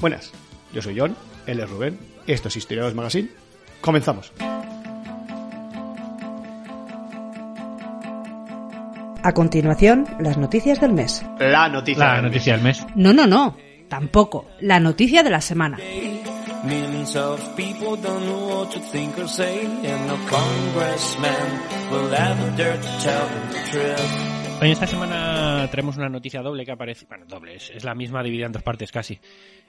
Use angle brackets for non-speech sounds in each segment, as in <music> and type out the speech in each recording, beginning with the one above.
Buenas, yo soy John, él es Rubén, esto es Historiadores Magazine. Comenzamos. A continuación, las noticias del mes. La noticia. La del mes. noticia del mes. No, no, no, tampoco. La noticia de la semana. Oye, esta semana tenemos una noticia doble que aparece, bueno, doble, es, es la misma dividida en dos partes casi,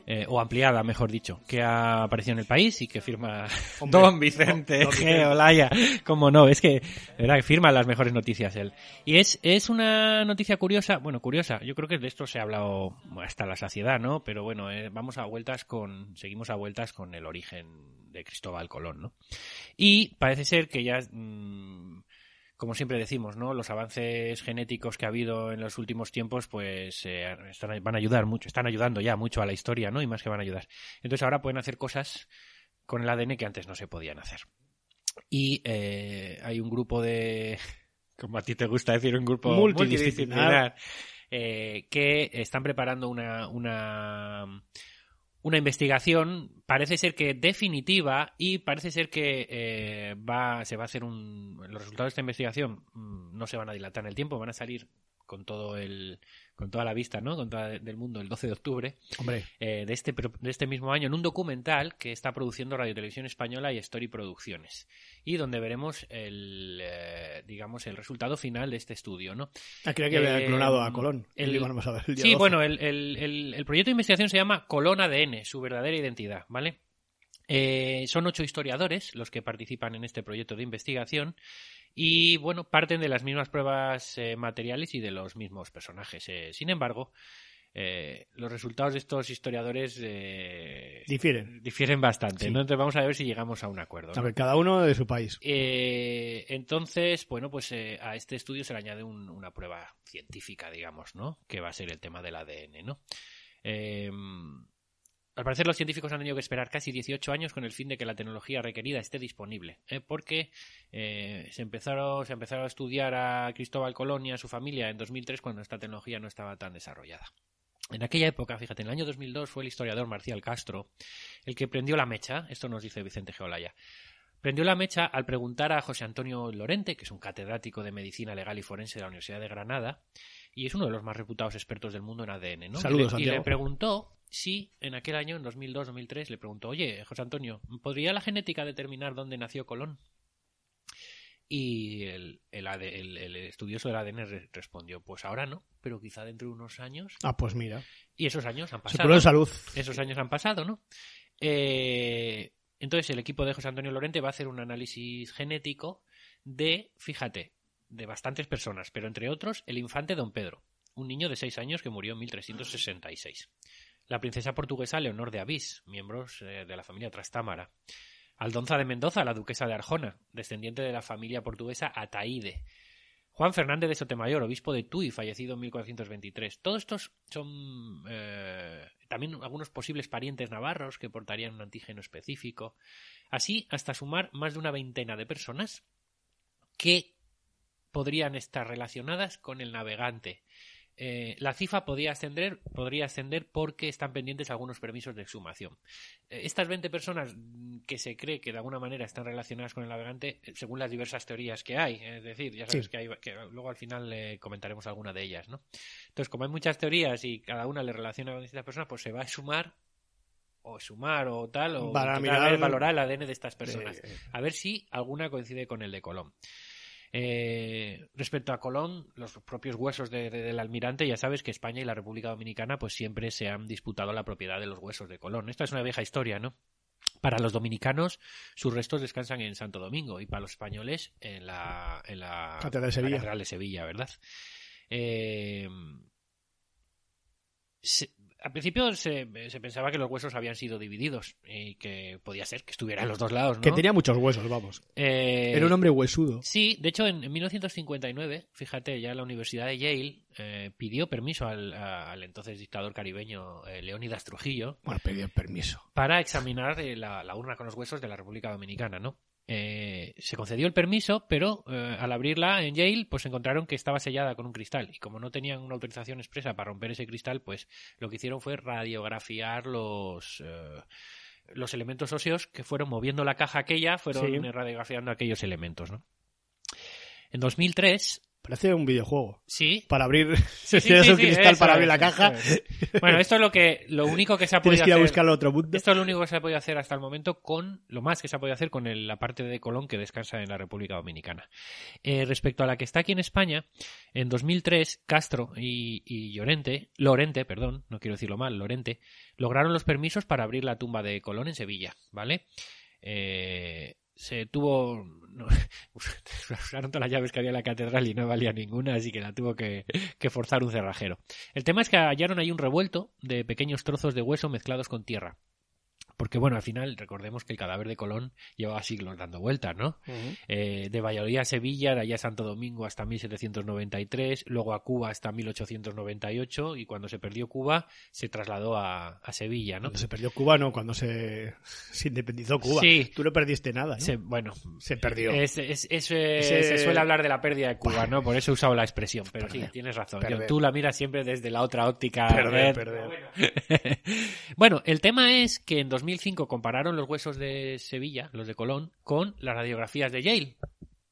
eh, o ampliada, mejor dicho, que ha aparecido en el país y que firma <laughs> Hombre, Don Vicente Don. G. <laughs> Olaya. Como no, es que, verdad, que firma las mejores noticias él. Y es, es una noticia curiosa, bueno, curiosa, yo creo que de esto se ha hablado hasta la saciedad, ¿no? Pero bueno, eh, vamos a vueltas con, seguimos a vueltas con el origen de Cristóbal Colón, ¿no? Y parece ser que ya, mm, como siempre decimos, ¿no? Los avances genéticos que ha habido en los últimos tiempos, pues eh, están- van a ayudar mucho, están ayudando ya mucho a la historia, ¿no? Y más que van a ayudar. Entonces ahora pueden hacer cosas con el ADN que antes no se podían hacer. Y eh, hay un grupo de, <laughs> como a ti te gusta decir, un grupo Multidisciplinar. multidisciplinar, eh, que están preparando una, una, una investigación, parece ser que definitiva, y parece ser que eh, va, se va a hacer un. Los resultados de esta investigación mm, no se van a dilatar en el tiempo, van a salir con todo el con toda la vista no con toda del mundo el 12 de octubre Hombre, eh, de este de este mismo año en un documental que está produciendo Radio Televisión Española y Story Producciones y donde veremos el eh, digamos el resultado final de este estudio no ah, creía que había Eh, clonado a Colón. el- El, íbamos a ver el día Sí, 12. bueno, el, el- el- el proyecto de investigación se llama Colón ADN, su verdadera identidad, ¿vale? Eh, son ocho historiadores los que participan en este proyecto de investigación y, bueno, parten de las mismas pruebas eh, materiales y de los mismos personajes. Eh, sin embargo, eh, los resultados de estos historiadores eh, Difieren. difieren bastante, Sí. ¿no? Entonces vamos a ver si llegamos a un acuerdo. A ver, cada uno de su país. Eh, entonces, bueno, pues a este estudio se le añade un- una prueba científica, digamos, ¿no? Que va a ser el tema del ADN, ¿no? Al parecer los científicos han tenido que esperar casi 18 años con el fin de que la tecnología requerida esté disponible, porque se, empezaron, se empezaron a estudiar a Cristóbal Colón y a su familia en 2003 cuando esta tecnología no estaba tan desarrollada. En aquella época, fíjate, en el año 2002 fue el historiador Marcial Castro el que prendió la mecha, esto nos dice Vicente Geolaya, Prendió la mecha al preguntar a José Antonio Lorente, que es un catedrático de Medicina Legal y Forense de la Universidad de Granada, y es uno de los más reputados expertos del mundo en ADN, ¿no? Saludos, y, le, y le preguntó si en aquel año, en 2002-2003, le preguntó, oye, José Antonio, ¿podría la genética determinar dónde nació Colón? Y el, el, AD el- el estudioso del ADN re- respondió, pues ahora no, pero quizá dentro de unos años. Ah, pues mira. Y esos años han pasado en salud. esos años han pasado, ¿no? Eh, entonces el equipo de José Antonio Lorente va a hacer un análisis genético de, fíjate, de bastantes personas, pero entre otros el infante Don Pedro, un niño de 6 años que murió en 1366. La princesa portuguesa Leonor de Avís, miembros eh, de la familia Trastámara. Aldonza de Mendoza, la duquesa de Arjona, descendiente de la familia portuguesa Ataíde. Juan Fernández de Sotemayor, obispo de Tui, fallecido en 1423. Todos estos son eh, también algunos posibles parientes navarros que portarían un antígeno específico. Así, hasta sumar más de una veintena de personas que podrían estar relacionadas con el navegante. Eh, la cifra podría ascender, podría ascender porque están pendientes algunos permisos de exhumación. Eh, estas 20 personas mm, que se cree que de alguna manera están relacionadas con el navegante, eh, según las diversas teorías que hay, es decir, ya sabes Sí. que, hay, que luego al final eh, comentaremos alguna de ellas, ¿no? Entonces, como hay muchas teorías y cada una le relaciona con distintas personas, pues se va a sumar o sumar o tal, o Para mirar- ver, valorar el ADN de estas personas. Eh, A ver si alguna coincide con el de Colón. Eh, respecto a Colón, los propios huesos de- de- del almirante, ya sabes que España y la República Dominicana pues siempre se han disputado la propiedad de los huesos de Colón. Esta es una vieja historia, ¿no? Para los dominicanos, sus restos descansan en Santo Domingo y para los españoles en la, en la, Catedral de la Sevilla. Catedral de Sevilla, ¿verdad? Eh, se- al principio se, se pensaba que los huesos habían sido divididos y que podía ser que estuviera en los dos lados, ¿no? Que tenía muchos huesos, vamos. Eh, Era un hombre huesudo. Sí, de hecho, en, en 1959, fíjate, ya la Universidad de Yale eh, pidió permiso al, a- al entonces dictador caribeño eh, Leónidas Trujillo Bueno, pedí permiso. para examinar eh, la, la urna con los huesos de la República Dominicana, ¿no? Eh, se concedió el permiso, pero eh, al abrirla en Yale, pues encontraron que estaba sellada con un cristal. Y como no tenían una autorización expresa para romper ese cristal, pues lo que hicieron fue radiografiar los, eh, los elementos óseos que fueron moviendo la caja aquella, fueron Sí. radiografiando aquellos elementos, ¿no? En 2003, Parece un videojuego. sí, Para abrir. Sí, <laughs> sí, un cristal para abrir la caja. Bueno, esto es lo que lo único que se ha tienes podido que ir a hacer. a otro mundo. Esto es lo único que se ha podido hacer hasta el momento con lo más que se ha podido hacer con el- la parte de Colón que descansa en la República Dominicana. Eh, respecto a la que está aquí en España, en 2003 Castro y, y Llorente, Lorente, perdón, no quiero decirlo mal, Lorente, lograron los permisos para abrir la tumba de Colón en Sevilla, ¿vale? Eh, se tuvo no, <laughs> usaron todas las llaves que había en la catedral y no valía ninguna así que la tuvo que, que forzar un cerrajero. El tema es que hallaron ahí un revuelto de pequeños trozos de hueso mezclados con tierra porque bueno al final recordemos que el cadáver de Colón llevaba siglos dando vueltas no eh, de Valladolid a Sevilla, de allá a Santo Domingo hasta 1793, luego a Cuba hasta 1898 y cuando se perdió Cuba se trasladó a, a Sevilla, ¿no? Cuando se perdió Cuba, no, cuando se, <laughs> se independizó Cuba. Sí. Tú no perdiste nada, ¿no? Se- bueno, Se perdió. es- es- es, Ese- se suele hablar de la pérdida de Cuba, ¿no? Por eso he usado la expresión, pero sí, tienes razón. Perder. Tú la miras siempre desde la otra óptica. Perder, perder. <laughs> bueno, el tema es que en 2005 compararon los huesos de Sevilla, los de Colón, con las radiografías de Yale.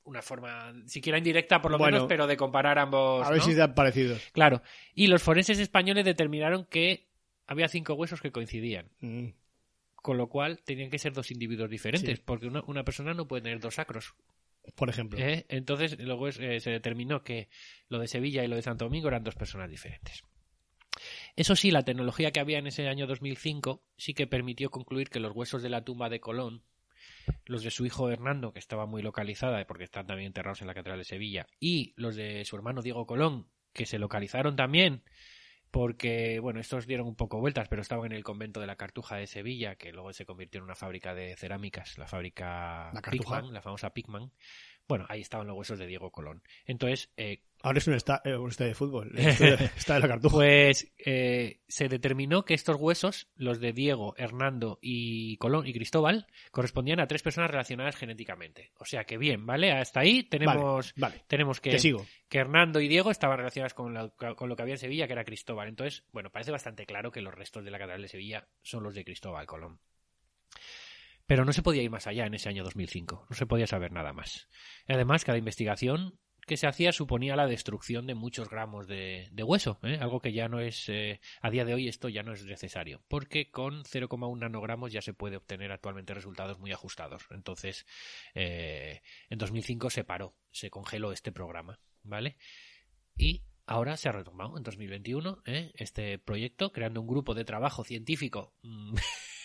Una forma, siquiera indirecta por lo Bueno, menos, pero de comparar ambos. A ver ¿no? si están parecidos. Claro. Y los forenses españoles determinaron que había cinco huesos que coincidían. Mm. Con lo cual tenían que ser dos individuos diferentes, Sí. porque una, una persona no puede tener dos sacros. Por ejemplo. ¿eh? Entonces, luego eh, se determinó que lo de Sevilla y lo de Santo Domingo eran dos personas diferentes. Eso sí, la tecnología que había en ese año 2005 sí que permitió concluir que los huesos de la tumba de Colón, los de su hijo Hernando, que estaba muy localizada porque están también enterrados en la Catedral de Sevilla, y los de su hermano Diego Colón, que se localizaron también porque, bueno, estos dieron un poco vueltas, pero estaban en el convento de la Cartuja de Sevilla, que luego se convirtió en una fábrica de cerámicas, la fábrica La la famosa Pickman. Bueno, ahí estaban los huesos de Diego Colón. Entonces, eh, Ahora es un eh, un estadio de fútbol. <laughs> Está de la cartuja. pues eh, se determinó que estos huesos, los de Diego, Hernando y Colón y Cristóbal, correspondían a tres personas relacionadas genéticamente. O sea que bien, ¿vale? Hasta ahí tenemos, Vale, vale. tenemos que, Te sigo. que Hernando y Diego estaban relacionadas con, la- con lo que había en Sevilla, que era Cristóbal. Entonces, bueno, parece bastante claro que los restos de la Catedral de Sevilla son los de Cristóbal Colón. Pero no se podía ir más allá en ese año 2005, no se podía saber nada más. Además, cada investigación que se hacía suponía la destrucción de muchos gramos de, hueso, ¿eh? algo que ya no es, eh, a día de hoy esto ya no es necesario, porque con 0,1 nanogramos ya se puede obtener actualmente resultados muy ajustados. Entonces, eh, en 2005 se paró, se congeló este programa, ¿vale? Y ahora se ha retomado en 2021 ¿eh? este proyecto, creando un grupo de trabajo científico. <laughs>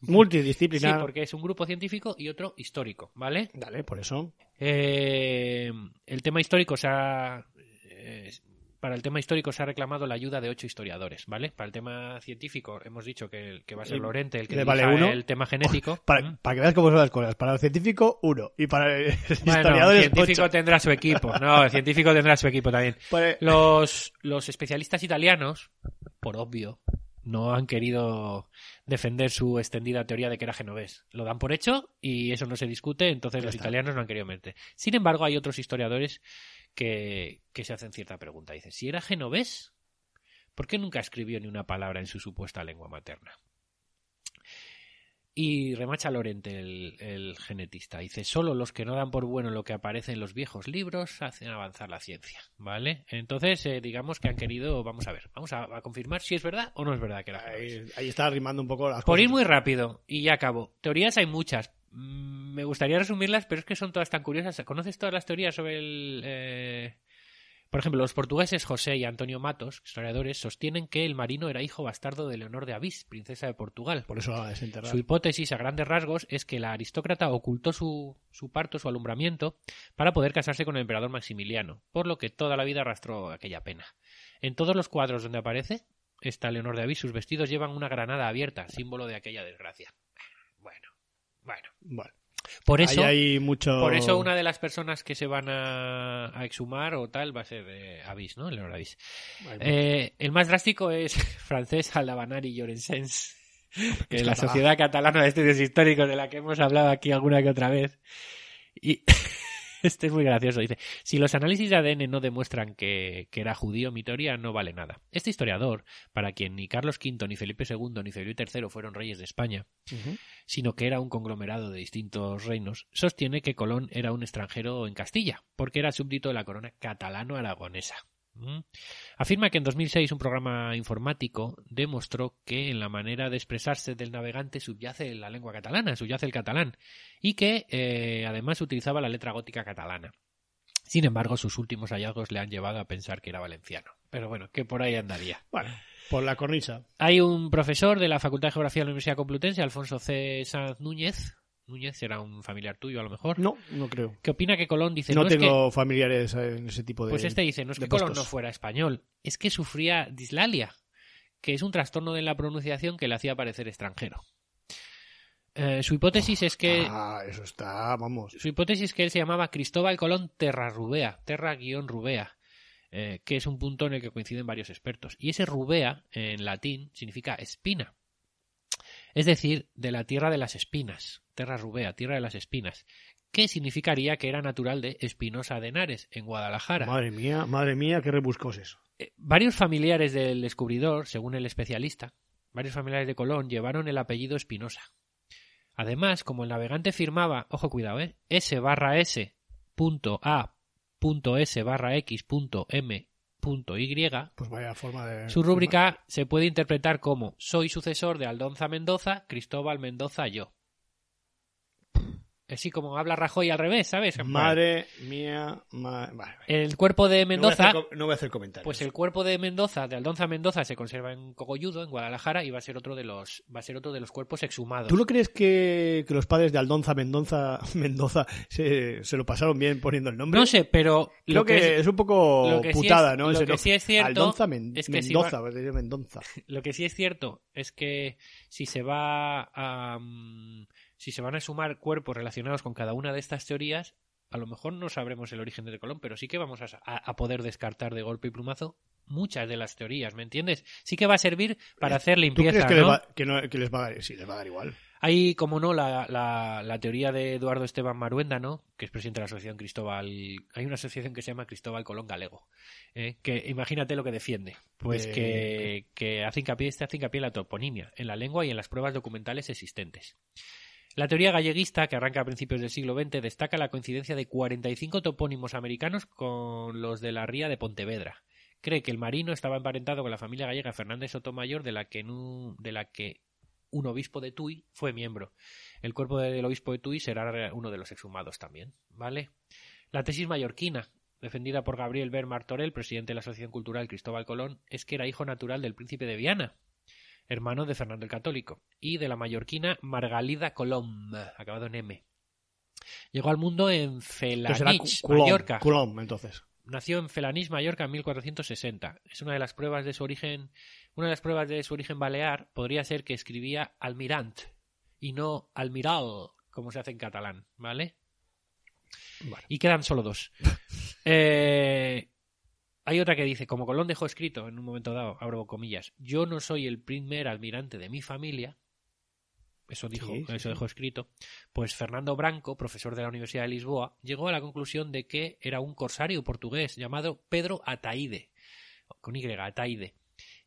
mm, Sí, Multidisciplinar. porque es un grupo científico y otro histórico, ¿vale? Dale, por eso. Eh, el tema histórico se ha. eh, para el tema histórico se ha reclamado la ayuda de ocho historiadores, ¿vale? Para el tema científico hemos dicho que, que va a ser Eh, Lorente el que vale uno. el tema genético. Para, ¿Mm? para que veas cómo son las cosas. Para el científico, uno. Y para el <laughs> Bueno, el historiador, científico ocho. tendrá su equipo. No, el científico tendrá su equipo también. <laughs> Pues, Los, los especialistas italianos, por obvio, no han querido defender su extendida teoría de que era genovés. Lo dan por hecho y eso no se discute, entonces Ya los está. italianos no han querido meter. Sin embargo, hay otros historiadores que, que se hacen cierta pregunta. Dice, si era genovés, ¿por qué nunca escribió ni una palabra en su supuesta lengua materna? Y remacha Lorente, el, el genetista. Dice, solo los que no dan por bueno lo que aparece en los viejos libros hacen avanzar la ciencia, ¿vale? Entonces, eh, digamos que han querido, vamos a ver, vamos a, a confirmar si es verdad o no es verdad que era genovés. ahí, ahí está arrimando un poco las Por cosas. ir muy rápido, y ya acabo. Teorías hay muchas. Mm, Me gustaría resumirlas, pero es que son todas tan curiosas. ¿Conoces todas las teorías sobre el... eh, Por ejemplo, los portugueses José y Antonio Matos, historiadores, sostienen que el marino era hijo bastardo de Leonor de Avís, princesa de Portugal. Por eso. Su hipótesis a grandes rasgos es que la aristócrata ocultó su, su parto, su alumbramiento, para poder casarse con el emperador Maximiliano, por lo que toda la vida arrastró aquella pena. En todos los cuadros donde aparece, esta Leonor de Avís, sus vestidos llevan una granada abierta, símbolo de aquella desgracia. Bueno, bueno. Bueno, Por eso, ahí hay mucho... por eso una de las personas que se van a, a exhumar o tal va a ser eh, Avís, ¿no? Leonor. Hay Eh, el más drástico es <laughs> francés Aldabanari Llorensens, <laughs> que es la catalán. Sociedad Catalana de Estudios Históricos de la que hemos hablado aquí alguna que otra vez. Y <laughs> <laughs> este es muy gracioso. Dice, si los análisis de ADN no demuestran que, que era judío, mi teoría no vale nada. Este historiador, para quien ni Carlos V, ni Felipe II, ni Felipe III fueron reyes de España, sino que era un conglomerado de distintos reinos, sostiene que Colón era un extranjero en Castilla, porque era súbdito de la corona catalano-aragonesa. Afirma que en 2006 un programa informático demostró que en la manera de expresarse del navegante subyace la lengua catalana, subyace el catalán, y que eh, además utilizaba la letra gótica catalana. Sin embargo, sus últimos hallazgos le han llevado a pensar que era valenciano. Pero bueno, que por ahí andaría. Bueno, por la cornisa. Hay un profesor de la Facultad de Geografía de la Universidad Complutense, Alfonso C. Sanz Núñez. Núñez será un familiar tuyo, a lo mejor. No, no creo. Que opina que Colón dice. no es que- tengo familiares en ese tipo de... Pues este dice, no es que Colón no fuera español, es que sufría dislalia, que es un trastorno de la pronunciación que le hacía parecer extranjero. Eh, su hipótesis es que Ah, eso está, vamos. su hipótesis es que él se llamaba Cristóbal Colón Terra-Rubea, Terra-Rubea, eh, que es un punto en el que coinciden varios expertos. Y ese Rubea, en latín, significa espina. Es decir, de la tierra de las espinas, Terra Rubea, tierra de las espinas, que significaría que era natural de Espinosa de Henares, en Guadalajara. Madre mía, madre mía, qué rebuscos eso. Eh, varios familiares del descubridor, según el especialista, varios familiares de Colón llevaron el apellido Espinosa. Además, como el navegante firmaba, ojo cuidado, ¿eh? S barra S punto A punto S barra X punto M Y, Pues vaya forma de... su rúbrica se puede interpretar como soy sucesor de Aldonza Mendoza, Cristóbal Mendoza yo. Así como habla Rajoy al revés, ¿sabes? Madre mía, ma- vale, vale. El cuerpo de No voy a Mendoza... hacer no voy a hacer comentarios. Pues el cuerpo de Mendoza, de Aldonza Mendoza, se conserva en Cogolludo, en Guadalajara, y va a ser otro de los, va a ser otro de los cuerpos exhumados. ¿Tú no crees que, que los padres de Aldonza Mendoza, <laughs> Mendoza se, se lo pasaron bien poniendo el nombre? No sé, pero Creo lo que, que, es, un poco sí putada, es- ¿no? lo Ese que sí es cierto Aldonza Men- es que si Mendoza, Mendonza. <laughs> lo que sí es cierto es que si se va a mm, si se van a sumar cuerpos relacionados con cada una de estas teorías, a lo mejor no sabremos el origen de Colón, pero sí que vamos a, poder descartar de golpe y plumazo muchas de las teorías, ¿me entiendes? Sí que va a servir para hacer ¿Tú limpieza, crees que, ¿no? les va, que, no- que les va a dar? Sí, les va a dar igual. Hay, como no, la, la, la teoría de Eduardo Esteban Maruenda, ¿no? Que es presidente de la asociación Cristóbal. Hay una asociación que se llama Cristóbal Colón Galego. ¿eh? Que imagínate lo que defiende. Pues De- que, que hace hincapié, este hace hincapié en la toponimia, en la lengua y en las pruebas documentales existentes. La teoría galleguista, que arranca a principios del siglo XX, destaca la coincidencia de 45 topónimos americanos con los de la ría de Pontevedra. Cree que el marino estaba emparentado con la familia gallega Fernández Sotomayor, de la que, nu- de la que un obispo de Tui fue miembro. El cuerpo del obispo de Tui será uno de los exhumados también, ¿vale? La tesis mallorquina, defendida por Gabriel Ber Martorell, presidente de la Asociación Cultural Cristóbal Colón, es que era hijo natural del príncipe de Viana, hermano de Fernando el Católico, y de la mallorquina Margalida Colom, acabado en M. Llegó al mundo en Felanich, Coulomb, Mallorca. Coulomb, entonces. Nació en Felanís, Mallorca, en 1460. Es una de las pruebas de su origen, una de las pruebas de su origen balear podría ser que escribía almirant y no almiral, como se hace en catalán, ¿vale? Vale. Y quedan solo dos. <laughs> Eh, hay otra que dice, como Colón dejó escrito en un momento dado, abro comillas, yo no soy el primer almirante de mi familia, eso dijo, Sí, sí, eso dejó escrito, pues Fernando Branco, profesor de la Universidad de Lisboa, llegó a la conclusión de que era un corsario portugués llamado Pedro Ataíde, con Y, Ataíde.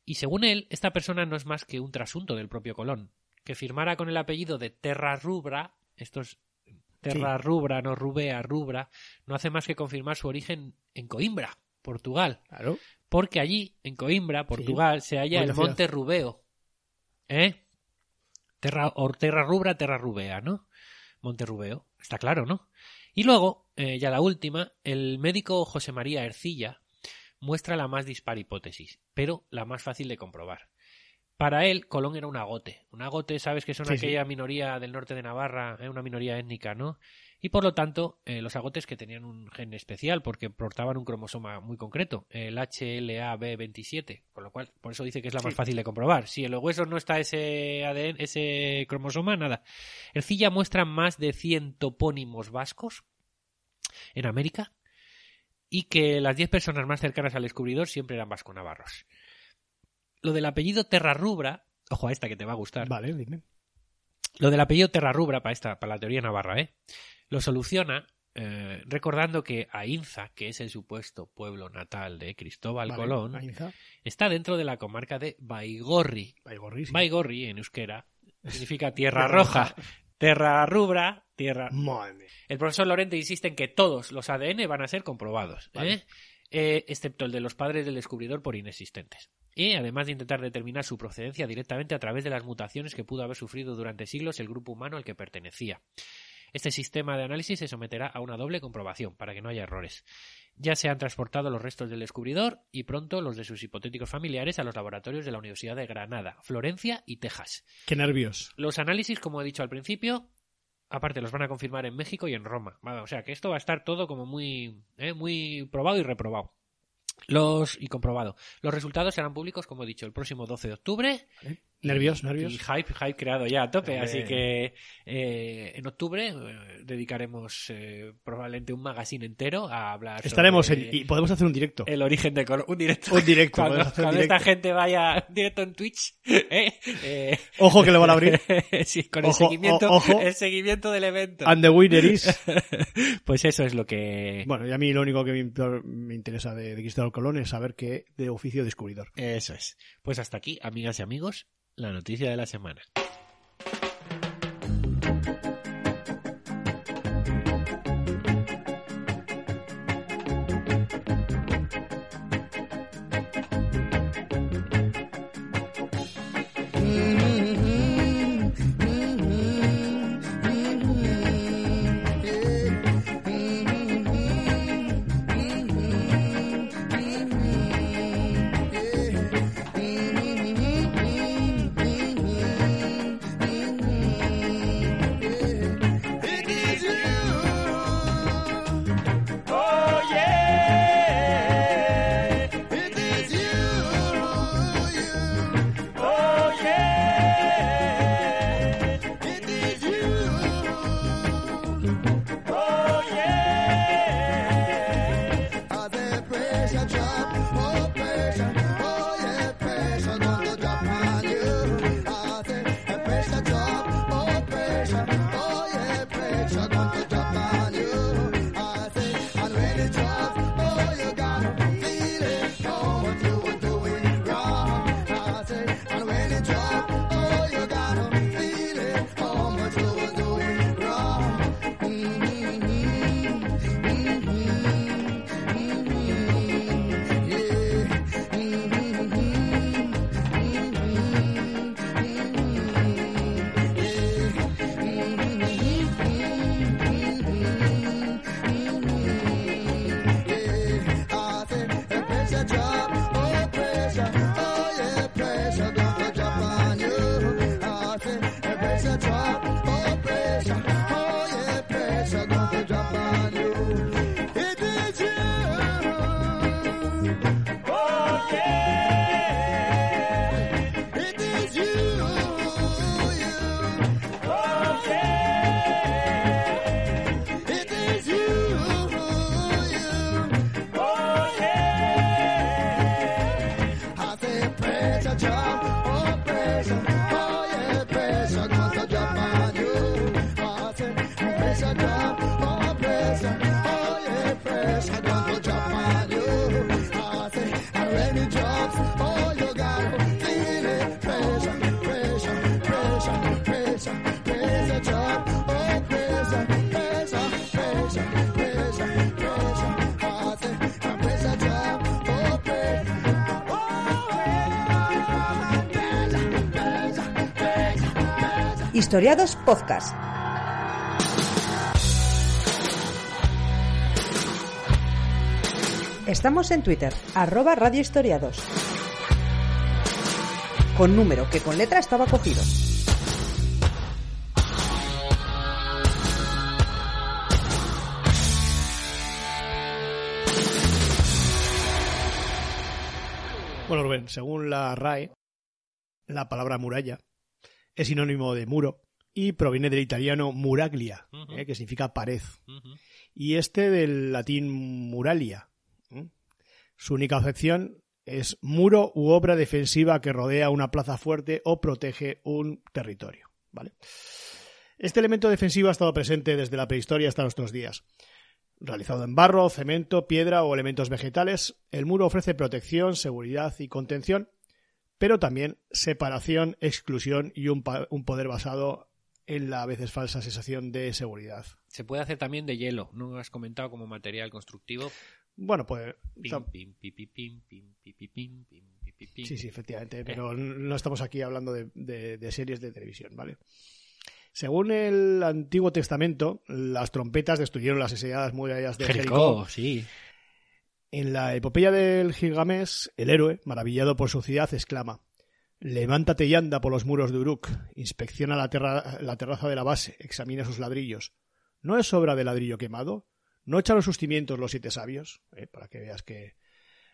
Y según él, esta persona no es más que un trasunto del propio Colón, que firmara con el apellido de Terra Rubra, esto es Terra Rubra, no Rubea, Rubra, no hace más que confirmar su origen en Coimbra, Portugal, Claro. porque allí, en Coimbra, Portugal, se halla Buena el ciudad. Monte Rubeo. ¿Eh? Terra, or terra Rubra, Terra Rubea, ¿no? Monte Rubeo. Está claro, ¿no? Y luego, eh, ya la última, el médico José María Ercilla muestra la más dispar hipótesis, pero la más fácil de comprobar. Para él, Colón era un agote. Un agote, sabes que son Sí, sí. aquella minoría del norte de Navarra, eh, una minoría étnica, ¿no? Y por lo tanto, eh, los agotes que tenían un gen especial porque portaban un cromosoma muy concreto, el HLA-B27, por lo cual, por eso dice que es la más fácil de comprobar. Si en los huesos no está ese ADN, ese cromosoma, nada. Ercilla muestra más de 100 topónimos vascos en América y que las 10 personas más cercanas al descubridor siempre eran vasco-navarros. Lo del apellido Terrarrubra, ojo a esta que te va a gustar. Vale, dime. Lo del apellido Terrarrubra para esta, para la teoría navarra, ¿eh? Lo soluciona eh, recordando que Ainza, que es el supuesto pueblo natal de Cristóbal Vale, Colón, Ainza. está dentro de la comarca de Baigorri. Baigorri, sí. Baigorri en euskera <laughs> significa tierra Tierra roja. Terra rubra, tierra. Madre. El profesor Lorente insiste en que todos los ADN van a ser comprobados, Vale. ¿eh? Eh, excepto el de los padres del descubridor por inexistentes. Y además de intentar determinar su procedencia directamente a través de las mutaciones que pudo haber sufrido durante siglos el grupo humano al que pertenecía. Este sistema de análisis se someterá a una doble comprobación para que no haya errores. Ya se han transportado los restos del descubridor y pronto los de sus hipotéticos familiares a los laboratorios de la Universidad de Granada, Florencia y Texas. Qué nervios. Los análisis, como he dicho al principio, aparte los van a confirmar en México y en Roma. O sea que esto va a estar todo como muy, eh, muy probado y reprobado. Los y comprobado. Los resultados serán públicos, como he dicho, el próximo 12 de octubre. Nervios, Y nervios. hype, hype creado ya a tope. Así que eh, en octubre eh, dedicaremos eh, probablemente un magazine entero a hablar. Estaremos sobre en, y podemos hacer un directo. el origen de Colón. Un directo. Un directo, Cuando, hacer un cuando esta directo. gente vaya directo en Twitch. <laughs> eh, eh, Ojo que le van a abrir. <laughs> sí, con el seguimiento, o- ojo. el seguimiento del evento. And the winner is... <laughs> pues eso es lo que. Bueno, y a mí lo único que me interesa de, de Cristóbal Colón es saber que de oficio descubridor. Eso es. Pues hasta aquí, amigas y amigos, la noticia de la semana. Historiados Podcast. Estamos en Twitter, arroba Radio Historiados. Con número que con letra estaba cogido. Bueno, Rubén, según la RAE, la palabra muralla es sinónimo de muro y proviene del italiano muraglia, eh, que significa pared, y este del latín muralia. ¿eh? Su única acepción es muro u obra defensiva que rodea una plaza fuerte o protege un territorio. ¿vale? Este elemento defensivo ha estado presente desde la prehistoria hasta nuestros días. Realizado en barro, cemento, piedra o elementos vegetales, el muro ofrece protección, seguridad y contención, pero también separación, exclusión y un, pa- un poder basado en la a veces falsa sensación de seguridad. Se puede hacer también de hielo, ¿no has comentado como material constructivo? Bueno, pues Pim, pim, pi, pi, pim, pim, pi, pi, pim, pim, pi, pi, pim. Sí, sí, efectivamente, pero no estamos aquí hablando de, de- de series de televisión, ¿vale? Según el Antiguo Testamento, las trompetas destruyeron las asediadas murallas de Jericó. Jericó, sí. En la epopeya del Gilgamesh, el héroe, maravillado por su ciudad, exclama: Levántate y anda por los muros de Uruk, inspecciona la, terra- la terraza de la base, examina sus ladrillos. ¿No es obra de ladrillo quemado? ¿No echaron sus cimientos los siete sabios? Eh, para que veas que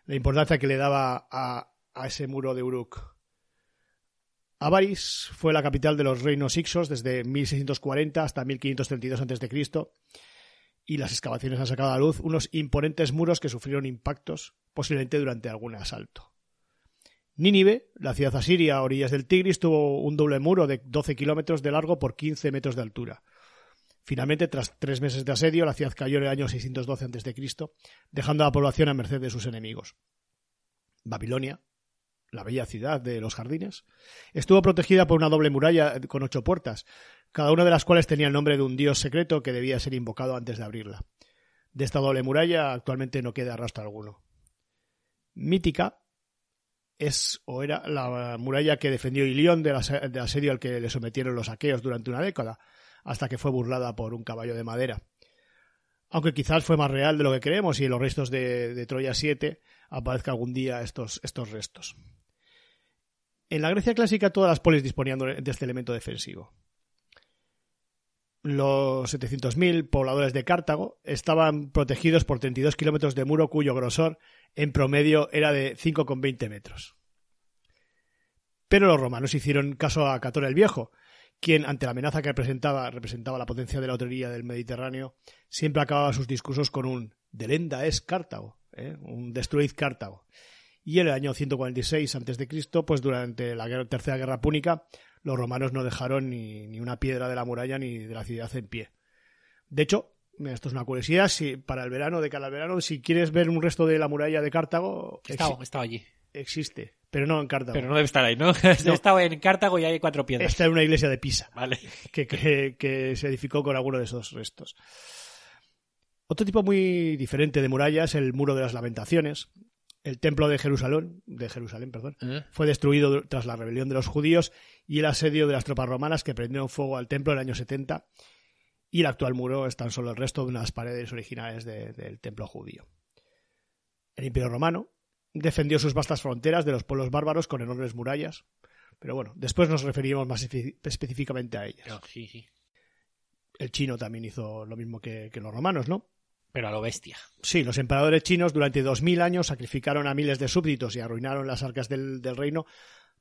la importancia que le daba a, a ese muro de Uruk. Avaris fue la capital de los reinos Ixos desde 1640 hasta 1532 a.C. y las excavaciones han sacado a luz unos imponentes muros que sufrieron impactos, posiblemente durante algún asalto. Nínive, la ciudad asiria a orillas del Tigris, tuvo un doble muro de 12 kilómetros de largo por 15 metros de altura. Finalmente, tras tres meses de asedio, la ciudad cayó en el año 612 a.C., dejando a la población a merced de sus enemigos. Babilonia, la bella ciudad de los jardines, estuvo protegida por una doble muralla con ocho puertas, cada una de las cuales tenía el nombre de un dios secreto que debía ser invocado antes de abrirla. De esta doble muralla actualmente no queda rastro alguno. Mítica es o era la muralla que defendió Ilión del ase- del asedio al que le sometieron los aqueos durante una década, hasta que fue burlada por un caballo de madera. Aunque quizás fue más real de lo que creemos y en los restos de, de Troya 7 aparezca algún día estos, estos restos. En la Grecia clásica todas las polis disponían de este elemento defensivo. Los 700.000 pobladores de Cartago estaban protegidos por 32 kilómetros de muro cuyo grosor en promedio era de 5,20 metros. Pero los romanos hicieron caso a Catón el Viejo, quien, ante la amenaza que representaba, representaba la potencia de la autoría del Mediterráneo, siempre acababa sus discursos con un delenda es Cartago, ¿eh? un destruid Cartago. Y en el año 146 a.C., pues durante la Tercera Guerra Púnica, los romanos no dejaron ni, ni una piedra de la muralla ni de la ciudad en pie. De hecho, esto es una curiosidad, si para el verano, de cara al verano, si quieres ver un resto de la muralla de Cartago, he estado allí. existe, pero no en Cartago. Pero no debe estar ahí, ¿no? <laughs> He estado en Cartago y hay cuatro piedras. Está en una iglesia de Pisa. Vale. que, que- que se edificó con alguno de esos restos. Otro tipo muy diferente de muralla es el muro de las lamentaciones. El templo de Jerusalén, de Jerusalén, perdón, ¿Eh? fue destruido tras la rebelión de los judíos y el asedio de las tropas romanas que prendieron fuego al templo en el año 70 y el actual muro es tan solo el resto de unas paredes originales de- del templo judío. El imperio romano defendió sus vastas fronteras de los pueblos bárbaros con enormes murallas, pero bueno, después nos referiremos más espe- específicamente a ellas. Sí, sí. El chino también hizo lo mismo que, que los romanos, ¿no? Pero a lo bestia. Sí, los emperadores chinos durante dos mil años sacrificaron a miles de súbditos y arruinaron las arcas del, del reino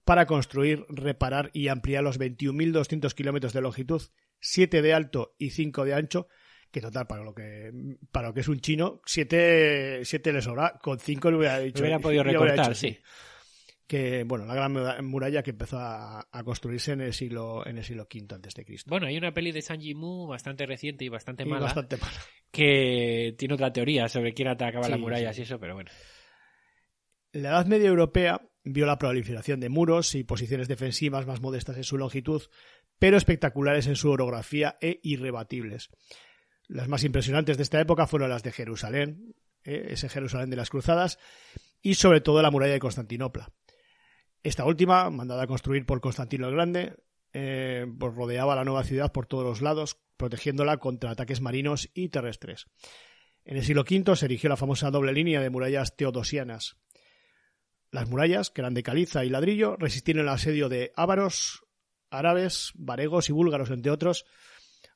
para construir, reparar y ampliar los 21.200 kilómetros de longitud, 7 de alto y 5 de ancho, que total, para lo que, para lo que es un chino, 7, siete le sobra, con 5 le hubiera dicho. Hubiera podido hubiera recortar, hecho, sí. Que, bueno, la gran mura- muralla que empezó a, a construirse en el siglo, en el siglo V antes de Cristo. Bueno, hay una peli de Sanji Mu bastante reciente y bastante Y mala bastante mala. que tiene otra teoría sobre quién atacaba Sí, las murallas sí. y eso, pero bueno. La Edad Media Europea vio la proliferación de muros y posiciones defensivas más modestas en su longitud, pero espectaculares en su orografía e irrebatibles. Las más impresionantes de esta época fueron las de Jerusalén, eh, ese Jerusalén de las Cruzadas, y sobre todo la muralla de Constantinopla. Esta última, mandada a construir por Constantino el Grande, eh, pues rodeaba la nueva ciudad por todos los lados, protegiéndola contra ataques marinos y terrestres. En el siglo V se erigió la famosa doble línea de murallas teodosianas. Las murallas, que eran de caliza y ladrillo, resistieron el asedio de ávaros, árabes, varegos y búlgaros, entre otros,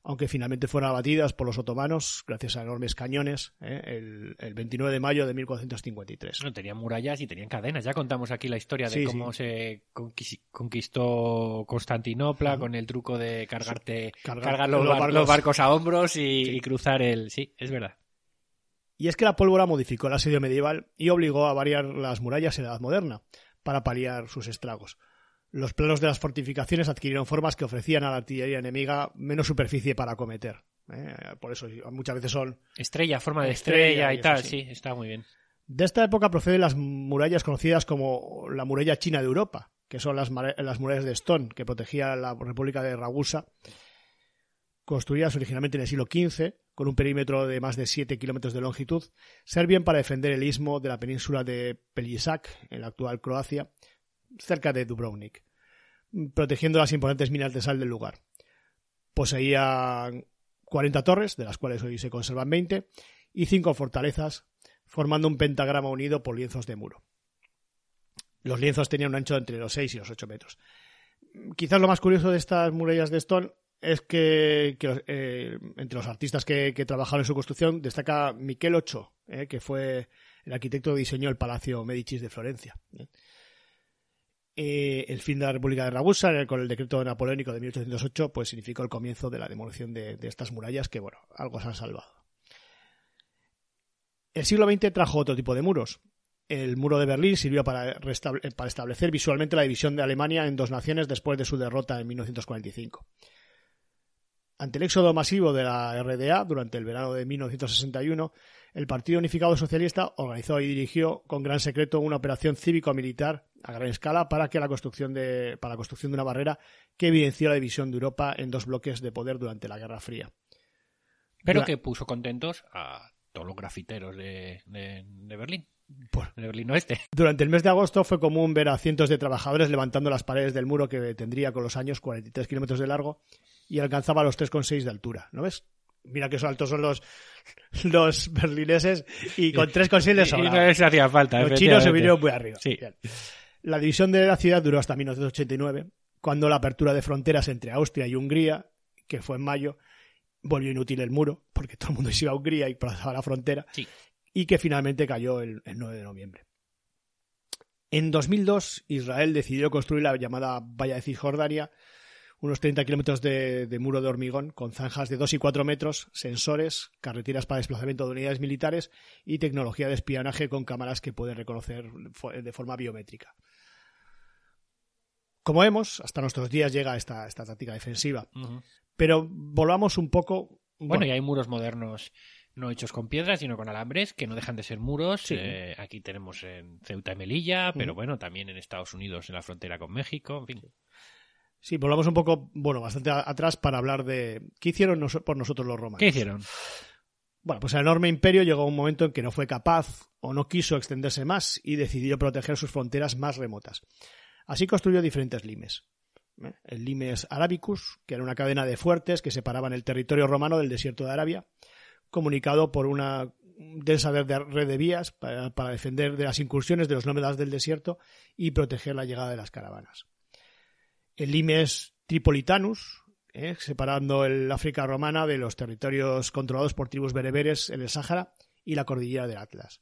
aunque finalmente fueron abatidas por los otomanos gracias a enormes cañones ¿eh? el, el 29 de mayo de 1453. No, tenían murallas y tenían cadenas. Ya contamos aquí la historia de Sí, cómo sí. se conquis- conquistó Constantinopla con el truco de cargarte, Cargar cargar los, los bar- barcos. los barcos a hombros y, y cruzar el. Sí, es verdad. Y es que la pólvora modificó el asedio medieval y obligó a variar las murallas en la Edad Moderna para paliar sus estragos. Los planos de las fortificaciones adquirieron formas que ofrecían a la artillería enemiga menos superficie para acometer. ¿eh? Por eso muchas veces son... Estrella, forma de Estrella estrella, y tal. sí. Está muy bien. De esta época proceden las murallas conocidas como la muralla china de Europa, que son las murallas de Stone, que protegía la República de Ragusa, construidas originalmente en el siglo XV, con un perímetro de más de 7 kilómetros de longitud, servían para defender el istmo de la península de Pelisac, en la actual Croacia, cerca de Dubrovnik, protegiendo las imponentes minas de sal del lugar. Poseían 40 torres, de las cuales hoy se conservan 20, y cinco fortalezas, formando un pentagrama unido por lienzos de muro. Los lienzos tenían un ancho entre los 6 y los 8 metros. Quizás lo más curioso de estas murallas de Stone es que, que, eh, entre los artistas que, que trabajaron en su construcción destaca Miquel Ocho, eh, que fue el arquitecto que diseñó el Palacio Medicis de Florencia. eh. Eh, el fin de la República de Ragusa, con el decreto napoleónico de 1808, pues significó el comienzo de la demolición de, estas murallas que, bueno, algo se han salvado. El siglo XX trajo otro tipo de muros. El muro de Berlín sirvió para, para establecer visualmente la división de Alemania en dos naciones después de su derrota en 1945. Ante el éxodo masivo de la RDA durante el verano de 1961, el Partido Unificado Socialista organizó y dirigió con gran secreto una operación cívico-militar a gran escala para que la construcción de, para la construcción de una barrera que evidenció la división de Europa en dos bloques de poder durante la Guerra Fría. Pero que puso contentos a todos los grafiteros de, de- de Berlín. Por- De Berlín Oeste. <laughs> Durante el mes de agosto fue común ver a cientos de trabajadores levantando las paredes del muro que tendría con los años 43 kilómetros de largo y alcanzaba los 3,6 de altura. ¿No ves? Mira que altos son los, los berlineses y con 3,6 les Y no les hacía falta. Los chinos se vinieron muy arriba. Sí. Bien. La división de la ciudad duró hasta 1989, cuando la apertura de fronteras entre Austria y Hungría, que fue en mayo, volvió inútil el muro, porque todo el mundo se iba a Hungría y pasaba la frontera, Sí. y que finalmente cayó el, el 9 de noviembre. En 2002, Israel decidió construir la llamada Valla de Cisjordania, unos 30 kilómetros de, de muro de hormigón con zanjas de 2 y 4 metros, sensores, carreteras para desplazamiento de unidades militares y tecnología de espionaje con cámaras que pueden reconocer de forma biométrica. Como vemos, hasta nuestros días llega esta, esta táctica defensiva. Pero volvamos un poco. Bueno, y hay muros modernos no hechos con piedras, sino con alambres, que no dejan de ser muros. Sí. Eh, aquí tenemos en Ceuta y Melilla, pero bueno, también en Estados Unidos, en la frontera con México, en fin. Sí, volvamos un poco, bueno, bastante atrás para hablar de qué hicieron nos- por nosotros los romanos. ¿Qué hicieron? Bueno, pues el enorme imperio llegó a un momento en que no fue capaz o no quiso extenderse más y decidió proteger sus fronteras más remotas. Así construyó diferentes limes. ¿eh? El limes arabicus, que era una cadena de fuertes que separaban el territorio romano del desierto de Arabia, comunicado por una densa red de- vías para, para defender de las incursiones de los nómadas del desierto y proteger la llegada de las caravanas. El limes tripolitanus, ¿eh? separando el África romana de los territorios controlados por tribus bereberes en el Sáhara y la cordillera del Atlas.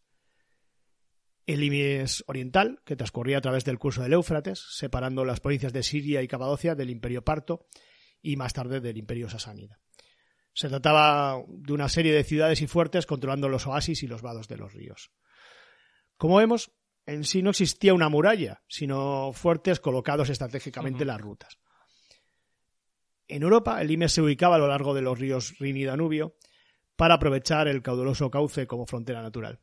El Limes oriental, que transcurría a través del curso del Éufrates, separando las provincias de Siria y Capadocia del Imperio Parto y más tarde del Imperio Sasánida. Se trataba de una serie de ciudades y fuertes controlando los oasis y los vados de los ríos. Como vemos, en sí no existía una muralla, sino fuertes colocados estratégicamente en las rutas. En Europa, el Limes se ubicaba a lo largo de los ríos Rin y Danubio para aprovechar el caudaloso cauce como frontera natural.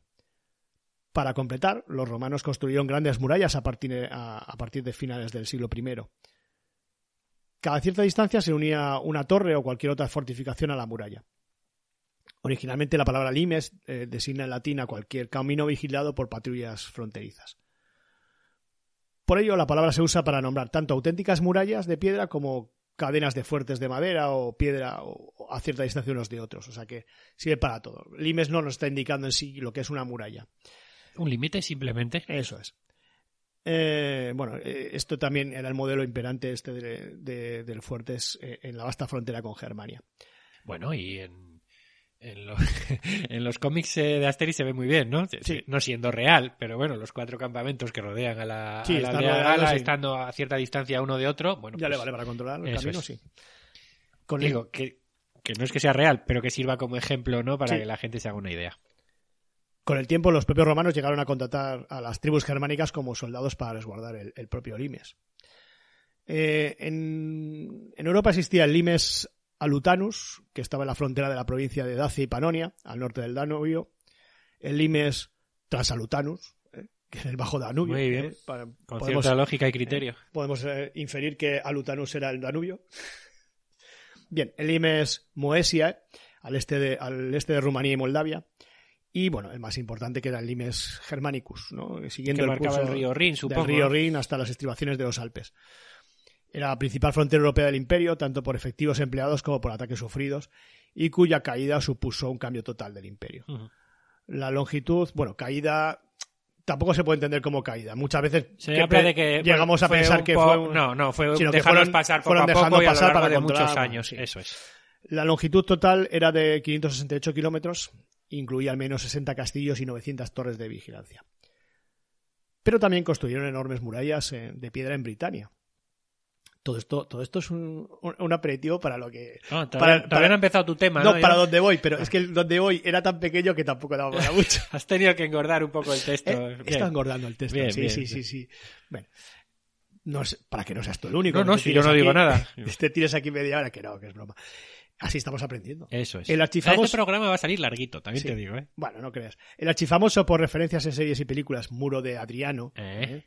Para completar, los romanos construyeron grandes murallas a partir, de finales del siglo I. Cada cierta distancia se unía una torre o cualquier otra fortificación a la muralla. Originalmente la palabra limes eh, designa en latín a cualquier camino vigilado por patrullas fronterizas. Por ello, la palabra se usa para nombrar tanto auténticas murallas de piedra como cadenas de fuertes de madera o piedra o a cierta distancia unos de otros. O sea que sirve para todo. Limes no nos está indicando en sí lo que es una muralla. Un límite simplemente. Eso es. Eh, bueno, eh, esto también era el modelo imperante este de, de- del Fuertes eh, en la vasta frontera con Germania. Bueno, y en, en, lo- <laughs> en los cómics de Asterix se ve muy bien, ¿no? Sí. No siendo real, pero bueno, los cuatro campamentos que rodean a la, Sí, a la están aldea rodeados, gala, sí. estando a cierta distancia uno de otro, bueno, ya le pues, vale para controlar el camino, es. sí. Con el- digo que, que no es que sea real, pero que sirva como ejemplo, ¿no? Para que la gente se haga una idea. Con el tiempo, los propios romanos llegaron a contratar a las tribus germánicas como soldados para resguardar el, el propio limes. Eh, en, en Europa existía el limes alutanus, que estaba en la frontera de la provincia de Dacia y Panonia, al norte del Danubio. El limes transalutanus, eh, que es el bajo Danubio. Muy bien. eh, para- Con podemos, cierta lógica y criterio. podemos, eh, inferir que alutanus era el Danubio. <laughs> Bien, el limes Moesia, al este de, al este de Rumanía y Moldavia. Y bueno, el más importante que era el limes germanicus, ¿no? siguiendo Que el curso el río Rin, supongo. del río. Rin hasta las estribaciones de los Alpes. Era la principal frontera europea del imperio, tanto por efectivos empleados como por ataques sufridos, y cuya caída supuso un cambio total del imperio. La longitud, bueno, caída tampoco se puede entender como caída. Muchas veces Se que habla pe- de que llegamos a pensar que fue un- no no fue sino que fueron- pasar poco fueron a dejando poco y a lo pasar largo para de muchos años sí. eso es La longitud total era de 568 kilómetros, incluía al menos 60 castillos y 900 torres de vigilancia. Pero también construyeron enormes murallas eh, de piedra en Britania. Todo esto, todo esto es un, aperitivo para lo que... No, todavía, para- todavía para- no ha empezado tu tema No, no, para donde voy, pero es que donde voy era tan pequeño que tampoco daba para <laughs> mucho. has tenido que engordar un poco el texto Eh. Está engordando el texto. Bien, sí, bien, sí, bien. sí, sí. Bueno, no es- para que no seas tú el único. No, no, si yo no digo nada. <laughs> Te tires aquí media hora, que no, que es broma. Así estamos aprendiendo. eso es El archifamos- este programa va a salir larguito también Sí. te digo ¿eh? Bueno, no creas. El archifamoso por referencias en series y películas Muro de Adriano, Eh. ¿eh?